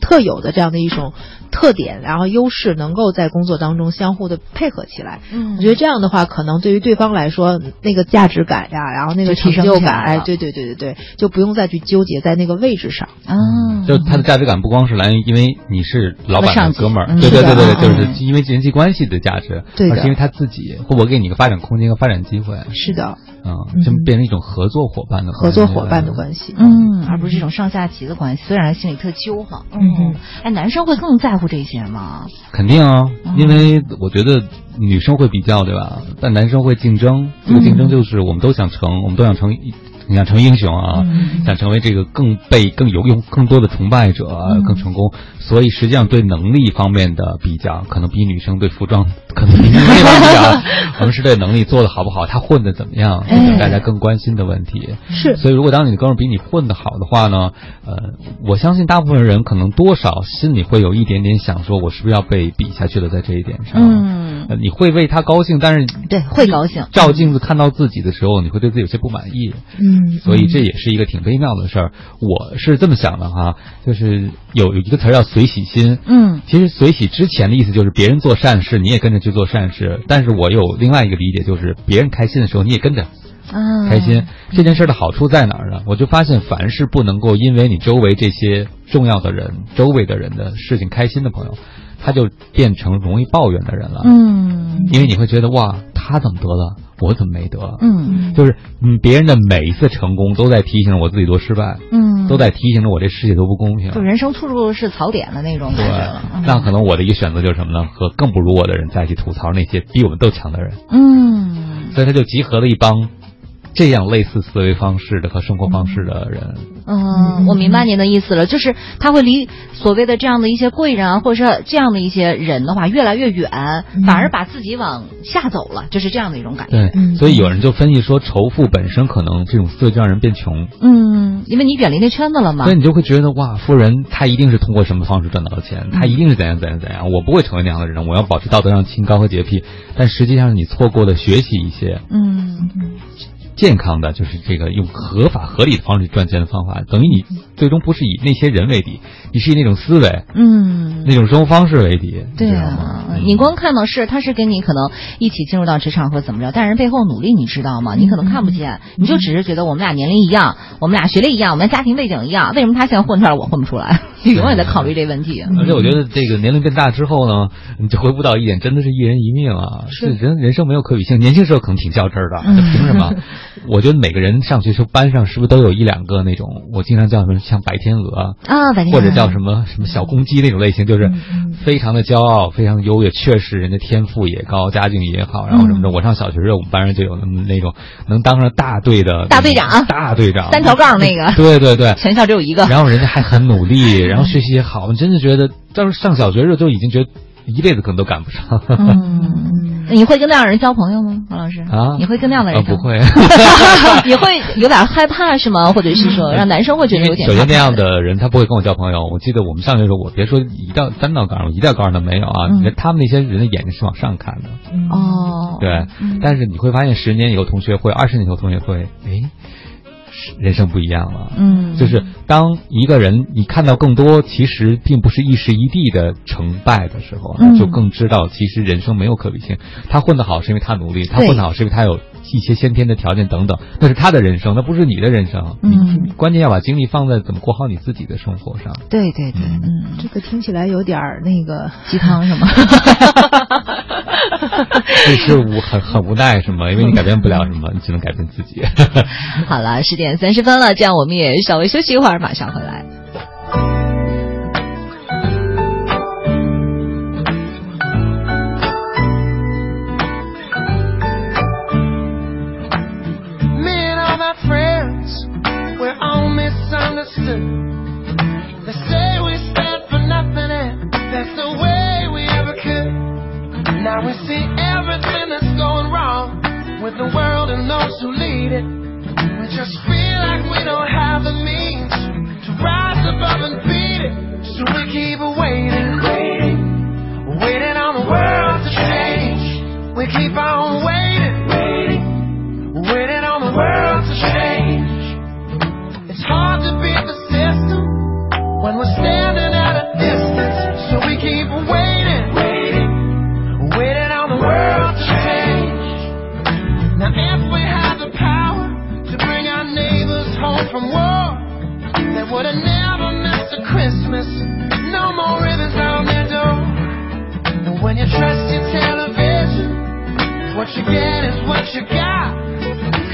特有的这样的一种特点，然后优势，能够在工作当中相互的配合起来？嗯。我觉得这样的话，可能对于对方来说，那个价值感呀，然后那个就提升成就感，哎，对对对对对，就不用再去纠结在那个位置上。啊，就他的价值感不光是来源于因为你是老板的哥们儿，嗯。对对对对，就是因为人际关系的价值，对而是因为他自己或我给你一个发展空间和发展机会，是的，嗯，就变成一种合作伙伴的合作伙伴的关系。嗯，而不是这种上下级的关系。虽然心里特揪哈，嗯，哎，男生会更在乎这些吗？肯定啊，嗯因为我觉得女生会比较，对吧？但男生会竞争，这个竞争就是我们都想成，我们都想成一。想成为英雄啊，嗯想成为这个更被更有用更多的崇拜者更成功。所以实际上对能力方面的比较，可能比女生对服装可能比女生比较，*laughs* 我们是对能力做的好不好，他混的怎么样，这是大家更关心的问题。是所以如果当你的哥们比你混的好的话呢，呃，我相信大部分人可能多少心里会有一点点想说，我是不是要被比下去了，在这一点上。嗯，呃你会为他高兴，但是对，会高兴。照镜子看到自己的时候，你会对自己有些不满意。嗯，所以这也是一个挺微妙的事儿。我是这么想的哈，就是有有一个词儿叫随喜心。嗯，其实随喜之前的意思就是别人做善事，你也跟着去做善事。但是我有另外一个理解，就是别人开心的时候，你也跟着。啊，开心这件事的好处在哪儿呢？我就发现，凡是不能够因为你周围这些重要的人、周围的人的事情开心的朋友，他就变成容易抱怨的人了。嗯，因为你会觉得哇，他怎么得了，我怎么没得？嗯就是嗯，别人的每一次成功都在提醒我自己多失败。嗯，都在提醒着我这世界多不公平。就人生处处是槽点的那种感觉了。对，那可能我的一个选择就是什么呢？和更不如我的人在一起吐槽那些比我们都强的人。嗯，所以他就集合了一帮这样类似思维方式的和生活方式的人。嗯，我明白您的意思了，就是他会离所谓的这样的一些贵人啊，或者是这样的一些人的话越来越远，反而把自己往下走了，就是这样的一种感觉。对，所以有人就分析说，仇富本身可能这种思维就让人变穷。嗯，因为你远离那圈子了嘛。所以你就会觉得哇，富人他一定是通过什么方式赚到的钱，他一定是怎样怎样怎样，我不会成为那样的人，我要保持道德上清高和洁癖。但实际上你错过了学习一些。嗯。健康的就是这个用合法合理的方式赚钱的方法，等于你最终不是以那些人为敌，你是以那种思维，嗯，那种生活方式为敌。对啊，你光看到是他是跟你可能一起进入到职场或怎么着，但是背后努力你知道吗？你可能看不见，你就只是觉得我们俩年龄一样，我们俩学历一样，我们家庭背景一样，为什么他现在混出来，我混不出来？*laughs* 你永远在考虑这问题。而且我觉得这个年龄变大之后呢，你就回不到一点，真的是一人一命啊！是人人生没有可比性，年轻时候可能挺较真儿的，嗯凭什么？*laughs* *laughs* 我觉得每个人上学时候班上是不是都有一两个那种，我经常叫什么像白天鹅啊，白天或者叫什么什么小公鸡那种类型，就是非常的骄傲，非常优越，确实人家天赋也高，家境也好，然后什么的。我上小学时候，我们班上就有那么那种能当上大队的大队长，大队长，三条杠那个，*laughs* 对对对，全校只有一个，然后人家还很努力，然后学习也好，我真的觉得，当时上小学时候就已经觉得一辈子可能都赶不上。嗯，你会跟那样的人交朋友吗，王老师？啊，你会跟那样的人？不会。*laughs* 你会有点害怕是吗？或者是说让男生会觉得有点？首先那样的人他不会跟我交朋友。我记得我们上学的时候，我别说一道三道杠，一道杠都没有啊。嗯、他们那些人的眼睛是往上看的。哦。对，但是你会发现，十年以后同学会，二十年以后同学会，哎。人生不一样了，嗯，就是当一个人你看到更多其实并不是一时一地的成败的时候，那、就更知道其实人生没有可比性。他混得好是因为他努力，他混得好是因为他有一些先天的条件等等，那是他的人生，那不是你的人生。嗯，关键要把精力放在怎么过好你自己的生活上。对对对，嗯，这个听起来有点那个鸡汤是吗？*laughs* 这是无很很无奈是吗？因为你改变不了什么，你只能改变自己。*laughs* 好了，十点三十分了，这样我们也稍微休息一会儿，马上回来。They say we stand for nothing and that's the way we ever could. Now we see everything that's going wrong with the world and those who lead it. We just feel like we don't have the means to rise above and beat it. So we keep waiting, waiting, waiting on the world to change. We keep on waiting, when we're standing at a distance. So we keep waiting, waiting, waiting on the world to change. Now if we had the power to bring our neighbors home from war, they would have never missed a Christmas. No more ribbons on their door. And when you trust your television, what you get is what you got.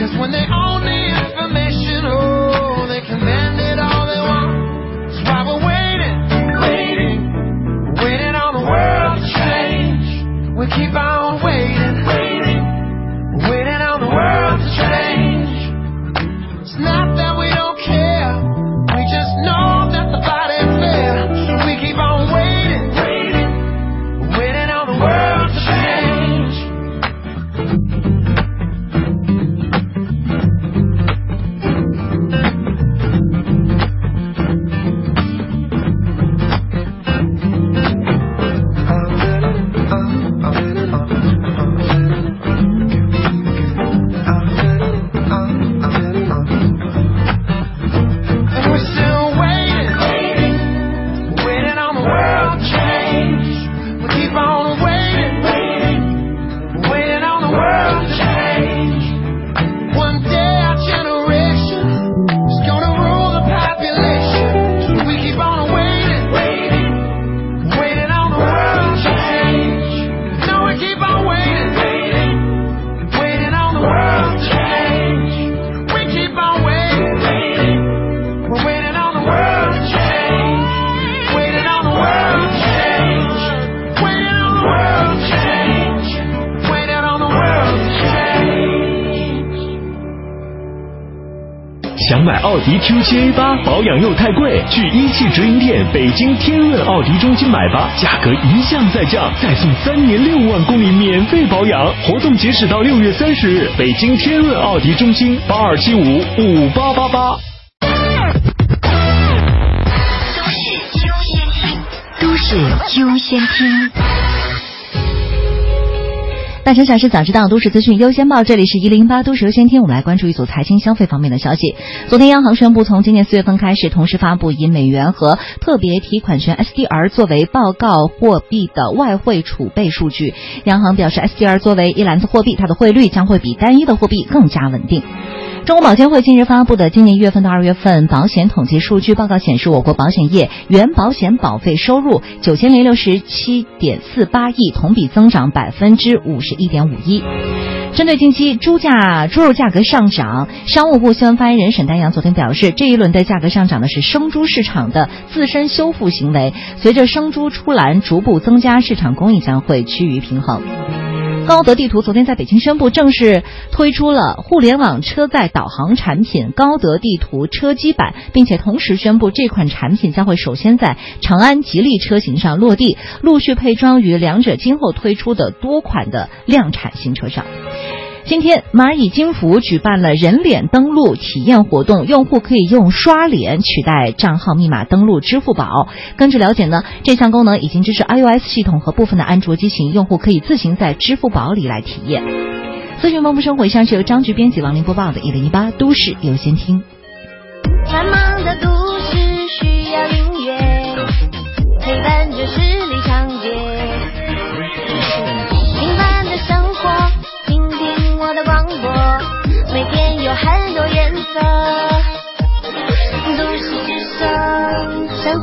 Cause when they own the information, oh, they bend it We keep on waiting, 七 A 八，保养又太贵，去一汽直营店北京天润奥迪中心买吧，价格一降再降，再送三年六万公里免费保养，活动截止到六月三十日，北京天润奥迪中心八二七五五八八八。都市优先听都市优先听。大城小事早知道，都市资讯优先报。这里是一零八都市优先听，我们来关注一组财经消费方面的消息。昨天，央行宣布，从今年四月份开始，同时发布以美元和特别提款权 SDR 作为报告货币的外汇储备数据。央行表示，SDR 作为一篮子货币，它的汇率将会比单一的货币更加稳定。中国保监会近日发布的今年一月份到二月份保险统计数据报告显示，我国保险业原保险保费收入九千零六十七点四八亿，同比增长百分之五十一点五一。针对近期猪价、猪肉价格上涨，商务部新闻发言人沈丹阳昨天表示，这一轮的价格上涨呢是生猪市场的自身修复行为，随着生猪出栏逐步增加，市场供应将会趋于平衡。高德地图昨天在北京宣布，正式推出了互联网车载导航产品高德地图车机版，并且同时宣布这款产品将会首先在长安、吉利车型上落地，陆续配装于两者今后推出的多款的量产新车上。今天，蚂蚁金服举办了人脸登录体验活动，用户可以用刷脸取代账号密码登录支付宝。根据了解呢，这项功能已经支持 iOS 系统和部分的安卓机型，用户可以自行在支付宝里来体验。资讯丰富生活，以上是由张局编辑王林播报的《一零一八都市优先听》。繁忙的都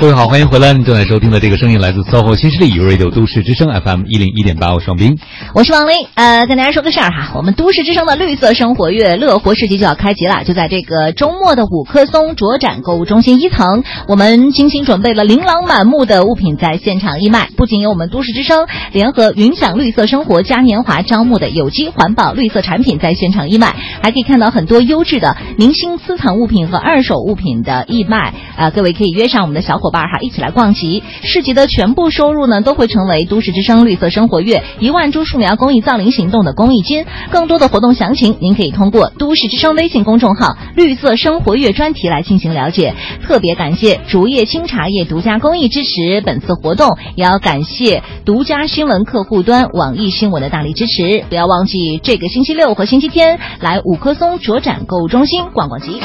各位好，欢迎回来！您正在收听的这个声音来自 SOHO 新势力 Radio 都市之声 FM 一零一点八，我是王斌。我是王琳，呃，跟大家说个事儿哈，我们都市之声的绿色生活月乐活市集就要开集了，就在这个周末的五棵松卓展购物中心一层，我们精心准备了琳琅满目的物品在现场义卖，不仅有我们都市之声联合云享绿色生活嘉年华招募的有机环保绿色产品在现场义卖，还可以看到很多优质的明星私藏物品和二手物品的义卖，啊、各位可以约上我们的小伙伙伴哈，一起来逛集。市集的全部收入呢，都会成为都市之声绿色生活月一万株树苗公益造林行动的公益金。更多的活动详情，您可以通过都市之声微信公众号“绿色生活月”专题来进行了解。特别感谢竹叶青茶叶独家公益支持本次活动，也要感谢独家新闻客户端网易新闻的大力支持。不要忘记这个星期六和星期天来五棵松卓展购物中心逛逛集。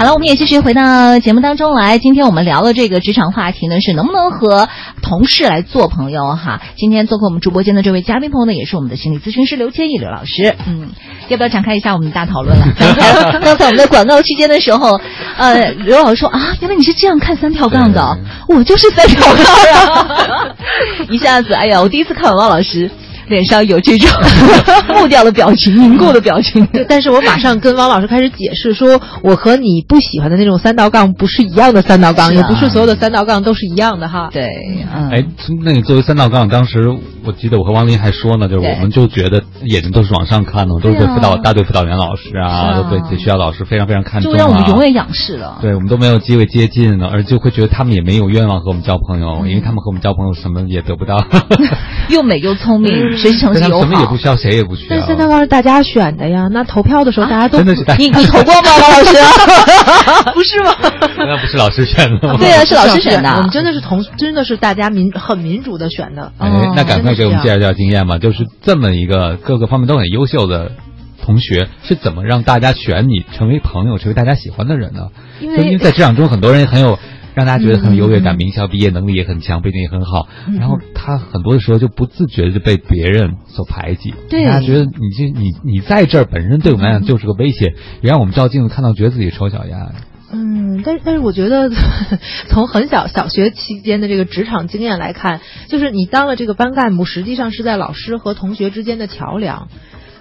好了，我们也继续回到节目当中来。今天我们聊的这个职场话题呢，是能不能和同事来做朋友哈。今天做客我们直播间的这位嘉宾朋友呢，也是我们的心理咨询师刘千亿刘老师。嗯，要不要展开一下我们的大讨论了？刚 *laughs* 才刚才我们在广告期间的时候，呃，刘老师说啊，原来你是这样看三条杠的，*laughs* 我就是三条杠呀。*laughs* 一下子，哎呀，我第一次看完王老师。脸上有这种 *laughs* 木掉的表情、凝固的表情，但是我马上跟汪老师开始解释说，我和你不喜欢的那种三道杠不是一样的三道杠，啊。也不是所有的三道杠都是一样的哈。对，嗯，哎，那个作为三道杠，当时我记得我和王林还说呢，就是我们就觉得眼睛都是往上看的，都是对辅导大队辅导员老师啊都对学校老师非常非常看重啊。就让我们永远仰视了。对我们都没有机会接近了，而就会觉得他们也没有愿望和我们交朋友，因为他们和我们交朋友什么也得不到，*laughs* *laughs* 又美又聪明，学习成绩好什么也不。需要，谁也不需要但是。三道杠是大家选的呀，那投票的时候大家都真的是你你投过吗，王老师？*laughs* 不是吗？那不是老师选的吗？对啊，是老师选的。我们真的是同，真的是大家民很民主的选的。哎哦，那赶快给我们介绍介绍经验吧。就是这么一个各个方面都很优秀的同学，是怎么让大家选你成为朋友，成为大家喜欢的人呢？因为因为在职场中，很多人很有让大家觉得很有优越感，嗯名校毕业能力也很强，背景也很好，嗯然后他很多的时候就不自觉的就被别人所排挤。对大家觉得你这你你在这儿本身对我们来讲就是个威胁，也让我们照镜子看到觉得自己丑小鸭。嗯，但是但是我觉得 *laughs* 从很小小学期间的这个职场经验来看，就是你当了这个班干部，实际上是在老师和同学之间的桥梁。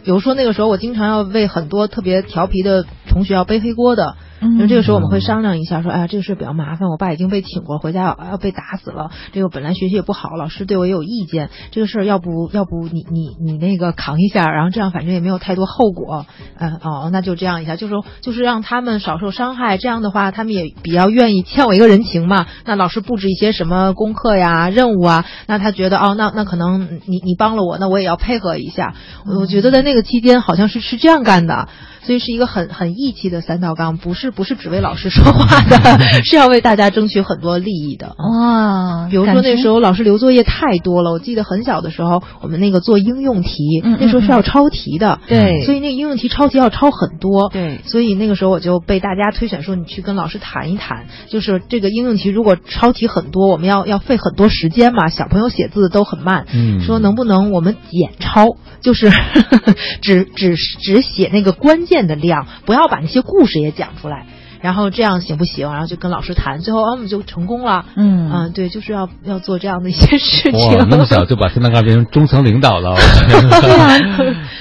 比如说那个时候，我经常要为很多特别调皮的同学要背黑锅的。因为这个时候我们会商量一下，说，哎呀，这个事比较麻烦，我爸已经被请过，回家要要被打死了。这个本来学习也不好，老师对我也有意见，这个事儿要不要不你你你那个扛一下，然后这样反正也没有太多后果。嗯哦，那就这样一下，就是就是让他们少受伤害。这样的话，他们也比较愿意欠我一个人情嘛。那老师布置一些什么功课呀、任务啊，那他觉得哦，那那可能你你帮了我，那我也要配合一下。我觉得在那个期间好像是是这样干的。所以是一个很很义气的三道杠，不是不是只为老师说话的，*laughs* 是要为大家争取很多利益的。哇，比如说那时候老师留作业太多了，我记得很小的时候，我们那个做应用题，那时候是要抄题的，对，所以那个应用题抄题要抄很多，对，所以那个时候我就被大家推选说，你去跟老师谈一谈，就是这个应用题如果抄题很多，我们要要费很多时间嘛，小朋友写字都很慢，嗯，说能不能我们简抄，就是 *laughs* 只只只写那个关键。的量，不要把那些故事也讲出来。然后这样行不行？然后就跟老师谈，最后我们就成功了。嗯嗯，对，就是要要做这样的一些事情。哇，那么小就把三道杠变成中层领导了。*laughs* 对啊，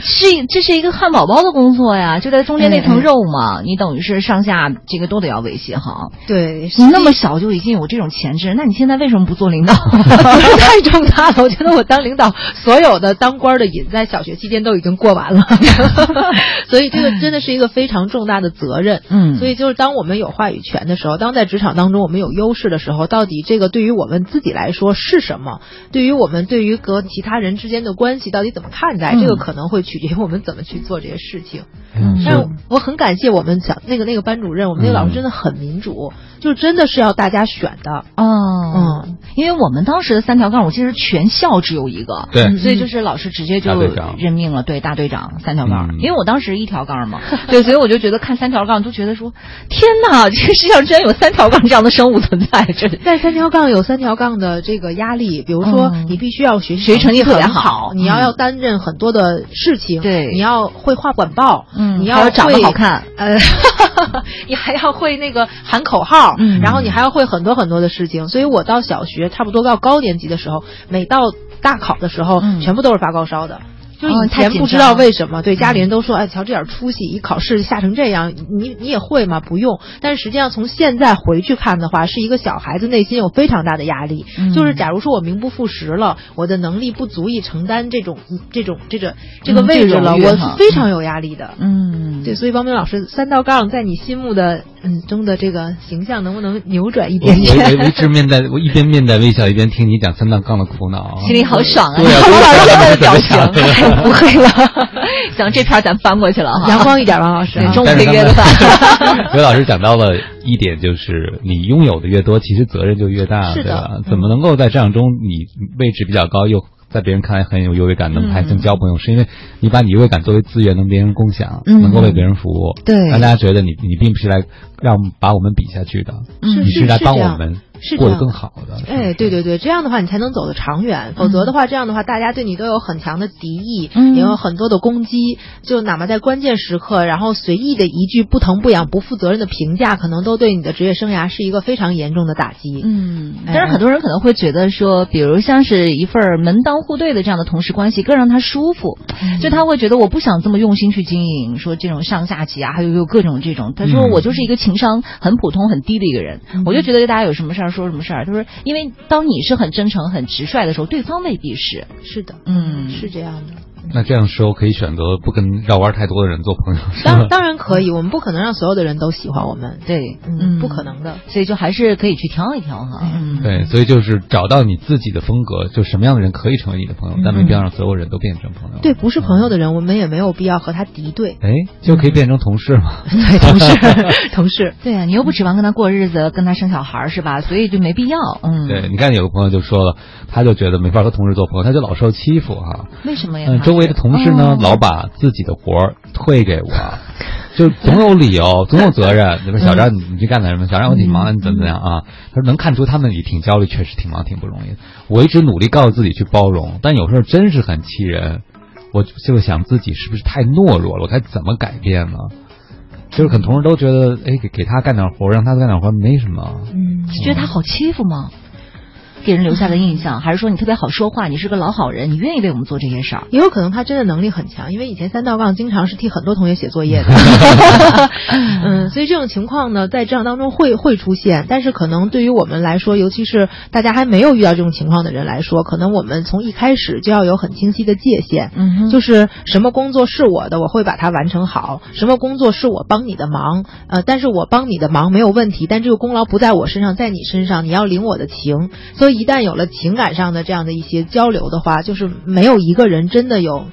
是这是一个汉堡包的工作呀，就在中间那层肉嘛，你等于是上下这个都得要维系好。对，你那么小就已经有这种潜质，那你现在为什么不做领导？*laughs* *laughs* 太重大了，我觉得我当领导，所有的当官的瘾在小学期间都已经过完了，所以这个真的是一个非常重大的责任。嗯，所以就是当。当我们有话语权的时候，当在职场当中我们有优势的时候，到底这个对于我们自己来说是什么？对于我们对于和其他人之间的关系到底怎么看待？这个可能会取决于我们怎么去做这些事情。嗯，但我很感谢我们小那个那个班主任，我们那个老师真的很民主，就真的是要大家选的。哦，嗯，因为我们当时的三条杠，我记得全校只有一个，对，所以就是老师直接就任命了，对，大队长三条杠。因为我当时一条杠嘛，*laughs* 对，所以我就觉得看三条杠都觉得说，天哪，*laughs* 这个世界上居然有三条杠这样的生物存在，这 *laughs* 在三条杠有三条杠的这个压力，比如说你必须要学习学习成绩特别好，你要要担任很多的事情，对，你要会画管报，嗯，你要长得好看，呃，你还要会那个喊口号，嗯，然后你还要会很多很多的事情，所以我到小学差不多到高年级的时候，每到大考的时候，全部都是发高烧的。就以前不知道为什么，对家里人都说，哎，瞧这点出息，一考试吓成这样，你你也会吗？不用。但是实际上从现在回去看的话，是一个小孩子内心有非常大的压力。就是假如说我名不副实了，我的能力不足以承担这种这种这个这个位置了，我是非常有压力的。嗯，对，所以王明老师三道杠在你心目的嗯中的这个形象能不能扭转一点点？我 *laughs* 我一直面带我一边面带微笑，一边听你讲三道杠的苦恼，心里好爽啊！对啊，王老师现在的表情。*laughs* 不会了，行，这篇咱翻过去了哈。阳光一点，王老师，中午可以约个饭。*laughs* 刘老师讲到了一点，就是你拥有的越多，其实责任就越大，对吧？怎么能够在这样中你位置比较高，又在别人看来很有优越感，能还能交朋友，是因为你把你优越感作为资源，能别人共享，能够为别人服务，对，让大家觉得你你并不是来让把我们比下去的，你是来帮我们。是过得更好的，哎，对对对，这样的话你才能走得长远。否则的话，这样的话大家对你都有很强的敌意，也有很多的攻击。就哪怕在关键时刻，然后随意的一句不疼不痒、不负责任的评价，可能都对你的职业生涯是一个非常严重的打击。嗯，但是很多人可能会觉得说，比如像是一份门当户对的这样的同事关系，更让他舒服。就他会觉得我不想这么用心去经营，说这种上下级啊，还有有各种这种。他说我就是一个情商很普通、很低的一个人。我就觉得大家有什么事儿说什么事儿，他说因为当你是很真诚、很直率的时候，对方未必是。是的，嗯，是这样的。那这样时候可以选择不跟绕弯太多的人做朋友。当当然可以，我们不可能让所有的人都喜欢我们。对，嗯，不可能的。所以就还是可以去挑一挑哈。嗯，对，所以就是找到你自己的风格，就什么样的人可以成为你的朋友，但没必要让所有人都变成朋友。对，不是朋友的人，我们也没有必要和他敌对。哎，就可以变成同事嘛？*laughs* 对，同事，*laughs* 同事。对啊，你又不指望跟他过日子，跟他生小孩是吧？所以就没必要。嗯，对，你看有个朋友就说了，他就觉得没法和同事做朋友，他就老受欺负哈。为什么呀？嗯，周围的同事呢？老把自己的活儿推给我，*laughs* 就总有理由，总有责任。你说小张，你你去干点什么？小张，我挺忙的，你怎么怎么样啊？他说能看出他们也挺焦虑，确实挺忙，挺不容易。我一直努力告诉自己去包容，但有时候真是很气人。我就想自己是不是太懦弱了？我该怎么改变呢？就是可能同事都觉得，哎，给给他干点活，让他干点活没什么。嗯，是觉得他好欺负吗？给人留下的印象，还是说你特别好说话，你是个老好人，你愿意为我们做这些事儿？*laughs* 也有可能他真的能力很强，因为以前三道杠经常是替很多同学写作业的。*laughs* 嗯，所以这种情况呢，在职场当中会会出现，但是可能对于我们来说，尤其是大家还没有遇到这种情况的人来说，可能我们从一开始就要有很清晰的界限，嗯就是什么工作是我的，我会把它完成好；什么工作是我帮你的忙，呃，但是我帮你的忙没有问题，但这个功劳不在我身上，在你身上，你要领我的情。所以一旦有了情感上的这样的一些交流的话，就是没有一个人真的有。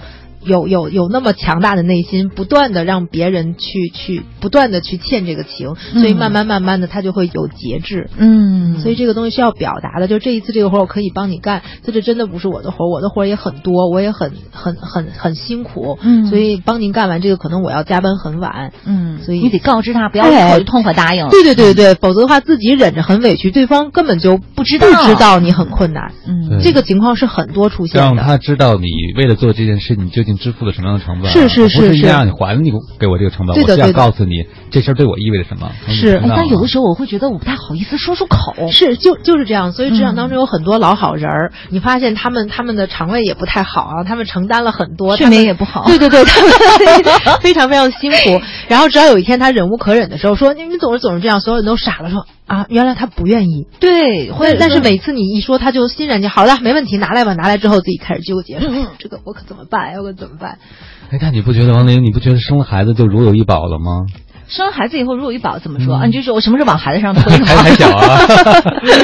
有有有那么强大的内心，不断的让别人去去不断的去欠这个情，所以慢慢慢慢的他就会有节制。嗯，所以这个东西是要表达的。就这一次这个活我可以帮你干，这这真的不是我的活，我的活也很多，我也很很很很辛苦。嗯所以帮您干完这个，可能我要加班很晚。嗯，所以你得告知他，不要一口就痛快答应。对对对对，否则的话自己忍着很委屈，对方根本就不知道不知道你很困难。嗯这个情况是很多出现的。让他知道你为了做这件事，你究竟支付了什么样的成本。是是是是让你还你给我这个成本，我是要告诉你这事儿对我意味着什么。是哎，但有的时候我会觉得我不太好意思说出口。是，就就是这样。所以职场当嗯中有很多老好人儿，你发现他们他们的肠胃也不太好啊，他们承担了很多，睡眠也不好对对对，*laughs* 他们非常非常辛苦。然后直到有一天他忍无可忍的时候，说你你总是总是这样，所有人都傻了，说啊，原来他不愿意。对，会但是每次你一说，他就欣然就好了，没问题，拿来吧。拿来之后自己开始纠结，说哎呀这个我可怎么办？我可怎么办？哎，但你不觉得王林，你不觉得生了孩子就如有一宝了吗？生了孩子以后如有一宝怎么说？啊，你就说我什么时候往孩子上推吗？*laughs* 还还小啊，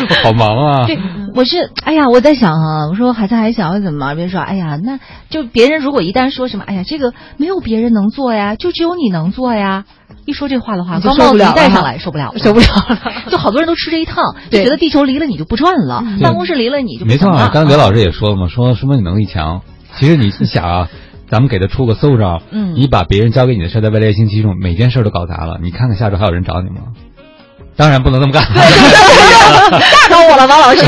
我 *laughs* 好忙啊。对，我是哎呀，我在想啊，我说孩子还小怎么忙？别人说哎呀，那就别人如果一旦说什么哎呀，这个没有别人能做呀，就只有你能做呀。一说这话的话，你就高帽子一受不了了哈戴上来受不了了，受不了了。*laughs* 就好多人都吃这一套，就觉得地球离了你就不转了，办公室离了你就不没错。刚才刘老师也说了嘛，说说明你能力强。其实你你想啊，咱们给他出个馊招，嗯你把别人交给你的事在未来一星期中每件事都搞砸了，你看看下周还有人找你吗？当然不能这么干。吓着我了，王老师。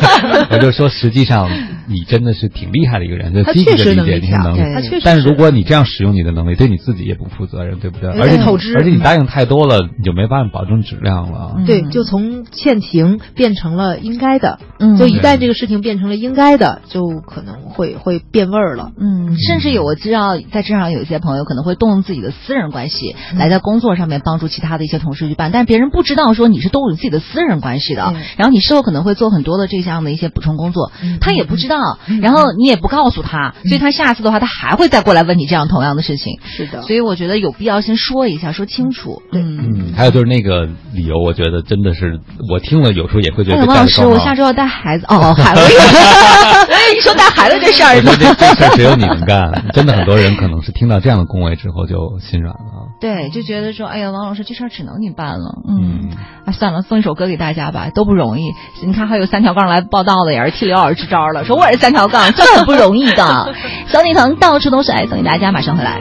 *laughs* 我就说，实际上你真的是挺厉害的一个人，就他积极的理确实能力解你的能力强对他确实。但是是如果你这样使用你的能力，对你自己也不负责任，对不对？而且透支而且你答应太多了，你就没办法保证质量了。对，就从欠情变成了应该的。嗯就一旦这个事情变成了应该的，就可能会会变味儿了。嗯，甚至有我知道，在职场有一些朋友可能会动用自己的私人关系，来在工作上面帮助其他的一些同事去办，但是别人不知道说你是动用自己的私人关系的，然后你事后可能会做很多的这项的一些补充工作，他也不知道，然后你也不告诉他，所以他下次的话他还会再过来问你这样同样的事情。是的，所以我觉得有必要先说一下，说清楚。嗯。嗯，还有就是那个理由，我觉得真的是我听了有时候也会觉得王老师，我下周要带孩子哦，孩子，*laughs* 一说带孩子这事儿这事儿只有你能干，真的很多人可能是听到这样的恭维之后就心软了。对，就觉得说，哎呀，王老师这事儿只能你办了，嗯，啊，算了，送一首歌给大家吧，都不容易。你看，还有三条杠来报道的，也是替刘老师支招了，说我也是三条杠，这很不容易的。*laughs* 小女藤到处都是爱，送给大家，马上回来。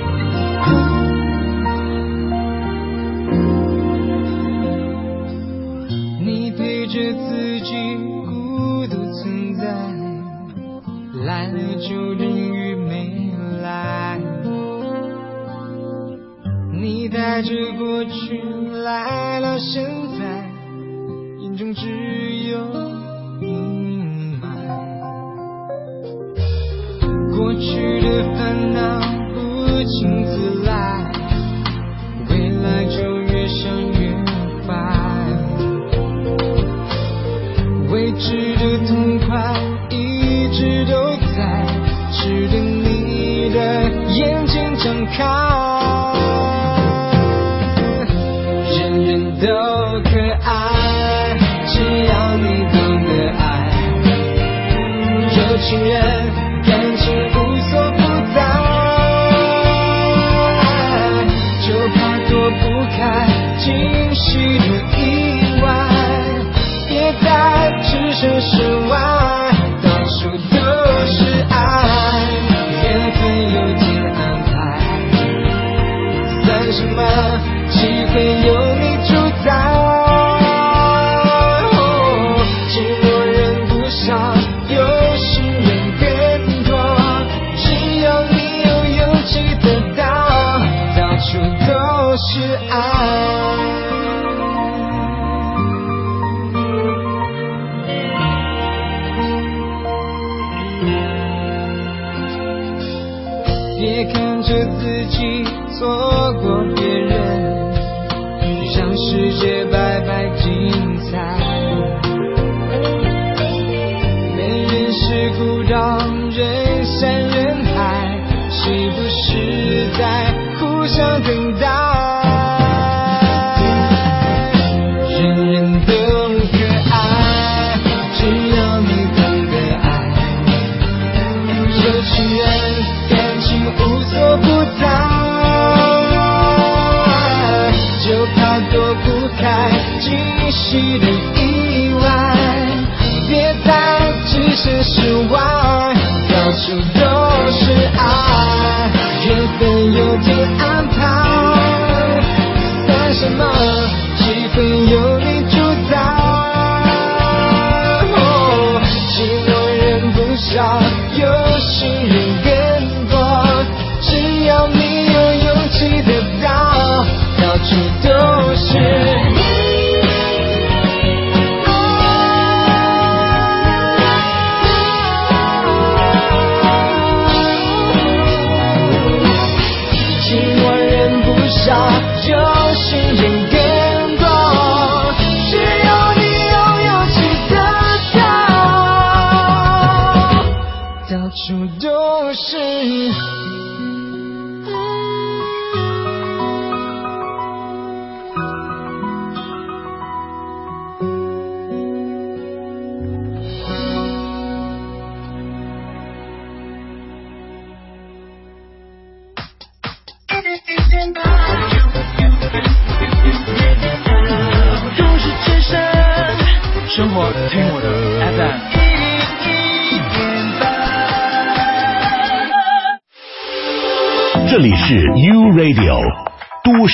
你陪着自己孤独存在，来了就人与没来。你带着过去来了现在，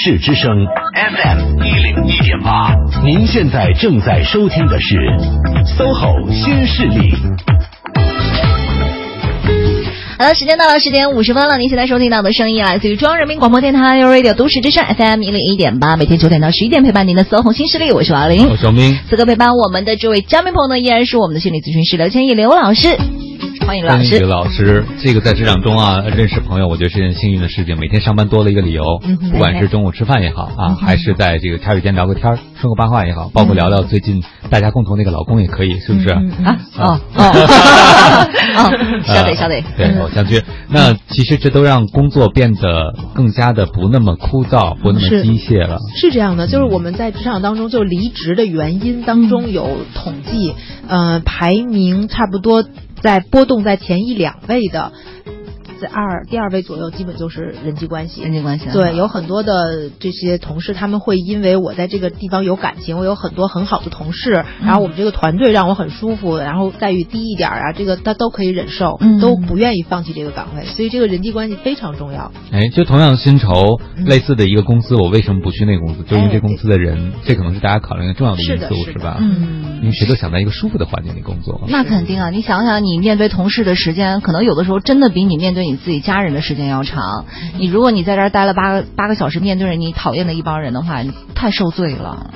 市之声 FM 一零一点八，您现在正在收听的是 SOHO 新势力。好了，时间到了十点五十分了。您现在收听到的声音来自于中央人民广播电台 u Radio 都市之声 FM 一零一点八，每天九点到十一点陪伴您的 SOHO 新势力，我是王林，我是王明。此刻陪伴我们的这位嘉宾朋友呢，依然是我们的心理咨询师刘千亿刘老师，欢迎刘老师。欢迎老师，这个在职场中啊，认识朋友，我觉得是件幸运的事情。每天上班多了一个理由，嗯不管是中午吃饭也好啊，还是在这个茶水间聊个天儿、说个八卦也好，包括聊聊最近大家共同那个老公也可以，是不是？嗯啊哦哦哦，晓得晓得。对，偶像剧。那其实这都让工作变得更加的不那么枯燥，不那么机械了。是这样的，就是我们在职场当中，就离职的原因当中有统计，呃，排名差不多在波动在前一两位的。在二第二位左右，基本就是人际关系。人际关系啊对，有很多的这些同事，他们会因为我在这个地方有感情，我有很多很好的同事，然后我们这个团队让我很舒服，然后待遇低一点啊，这个他都可以忍受，嗯都不愿意放弃这个岗位，所以这个人际关系非常重要。哎，就同样的薪酬，嗯类似的一个公司，我为什么不去那个公司？就因为这公司的人，这可能是大家考虑的重要的因素，是吧？嗯，因为谁都想在一个舒服的环境里工作。那肯定啊！你想想，你面对同事的时间，可能有的时候真的比你面对你自己家人的时间要长。你如果你在这儿待了八个八个小时，面对着你讨厌的一帮人的话，你太受罪了。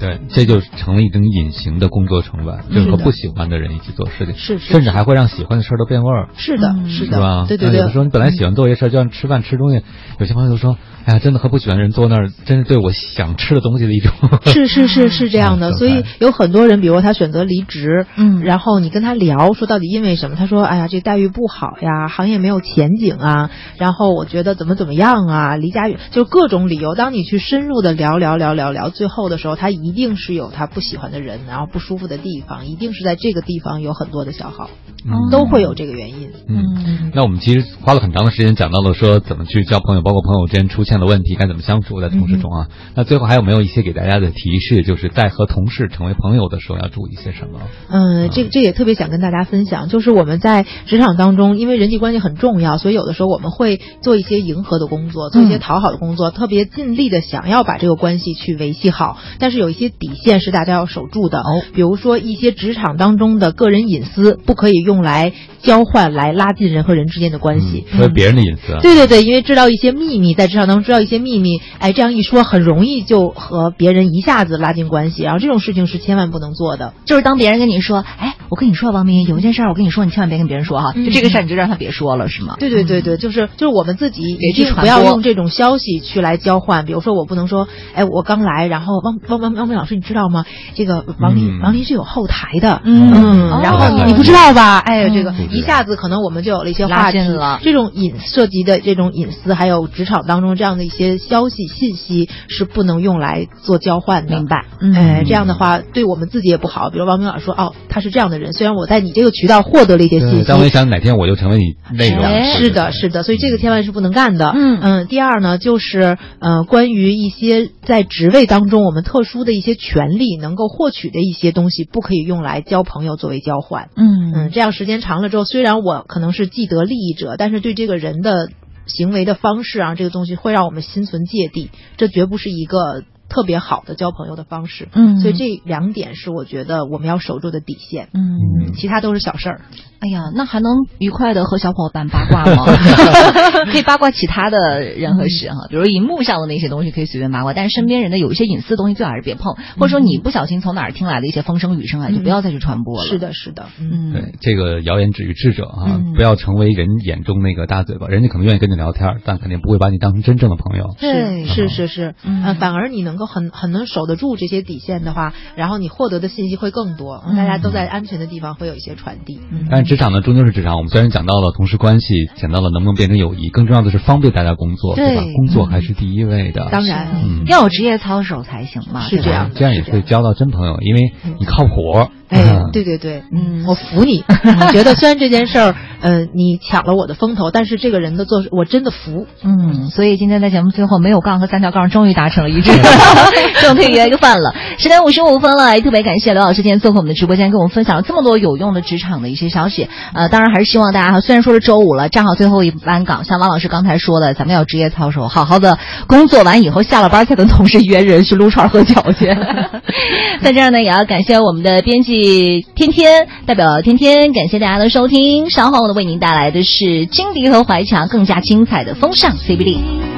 对，这就成了一种隐形的工作成本，就是和不喜欢的人一起做事情，是是甚至还会让喜欢的事儿都变味儿。是的，是的，是吧？对对对那有的时候你本来喜欢做一些事儿，就像吃饭吃东西，有些朋友就说：“哎呀，真的和不喜欢的人坐那儿，真是对我想吃的东西的一种。*laughs* ”是是是是这样的，嗯所以有很多人，比如他选择离职，嗯，然后你跟他聊说到底因为什么，他说哎呀这待遇不好呀，行业没有前景啊，然后我觉得怎么怎么样啊，离家远，就各种理由。当你去深入的聊聊聊聊聊，最后的时候，他一定是有他不喜欢的人，然后不舒服的地方，一定是在这个地方有很多的消耗，嗯都会有这个原因。嗯，那我们其实花了很长的时间讲到了说怎么去交朋友，包括朋友之间出现的问题该怎么相处在同事中啊。那最后还有没有一些给大家的提示，就是在和同事成为朋友的时候要注意些什么？嗯，这这也特别想跟大家分享，就是我们在职场当中，因为人际关系很重要，所以有的时候我们会做一些迎合的工作，做一些讨好的工作，特别尽力的想要把这个关系去维系好。但是有一些些底线是大家要守住的。哦，比如说一些职场当中的个人隐私不可以用来交换来拉近人和人之间的关系。说别人的隐私啊。对对对，因为知道一些秘密，在职场当中知道一些秘密，哎，这样一说很容易就和别人一下子拉近关系，然后这种事情是千万不能做的。就是当别人跟你说，哎，我跟你说，王明有一件事儿，我跟你说，你千万别跟别人说哈，就这个事儿你就让他别说了，是吗？对对对对，就是就是我们自己别一定去传播不要用这种消息去来交换。比如说，我不能说，哎，我刚来，然后汪汪汪汪明老师，你知道吗？这个王林、嗯王林是有后台的，嗯然后你哦你不知道吧？哎，嗯这个一下子可能我们就有了一些拉话题近了这种隐涉及的这种隐私，还有职场当中这样的一些消息信息是不能用来做交换的。明白嗯哎，这样的话对我们自己也不好。比如王明老师说，哦，他是这样的人，虽然我在你这个渠道获得了一些信息，但我也想哪天我就成为你那种。哎是的，是的，所以这个千万是不能干的。嗯嗯第二呢，就是呃，关于一些在职位当中我们特殊的一些权利能够获取的一些东西，不可以用来交朋友作为交换。嗯嗯，这样时间长了之后，虽然我可能是既得利益者，但是对这个人的行为的方式啊，这个东西会让我们心存芥蒂，这绝不是一个特别好的交朋友的方式。嗯所以这两点是我觉得我们要守住的底线。嗯，其他都是小事儿。哎呀，那还能愉快的和小伙伴八卦吗？*laughs* *laughs* 可以八卦其他的人和事哈，比如荧幕上的那些东西可以随便八卦，但是身边人的有一些隐私的东西最好还是别碰，或者说你不小心从哪儿听来的一些风声雨声啊，就不要再去传播了。是的，是的，嗯，对，这个谣言止于智者啊，嗯不要成为人眼中那个大嘴巴。人家可能愿意跟你聊天，但肯定不会把你当成真正的朋友。对是是是，嗯呃，反而你能够很很能守得住这些底线的话，然后你获得的信息会更多，嗯大家都在安全的地方会有一些传递。但是职场呢，终究是职场。我们虽然讲到了同事关系，讲到了能不能变成友谊，更重要的是方便大家工作，对吧？工作还是第一位的。当然，嗯，要有职业操守才行嘛，是这样这样也会交到真朋友，因为你靠谱。哎嗯，对对对，嗯我服你。我觉得虽然这件事儿，呃，你抢了我的风头，但是这个人的做我真的服。嗯，所以今天在节目最后，没有杠和三条杠终于达成了一致，*laughs* 终于可以约一个饭了。十点五十五分了，也特别感谢刘老师今天做客我们的直播间，跟我们分享了这么多有用的职场的一些消息。呃，当然还是希望大家，虽然说是周五了，站好最后一班岗，像王老师刚才说的，咱们要职业操守，好好的工作完以后，下了班再跟同事约人去撸串喝酒去。*laughs* 在这儿呢，也要感谢我们的编辑天天，代表天天感谢大家的收听。稍后呢，为您带来的是金迪和怀强更加精彩的风尚 CBD。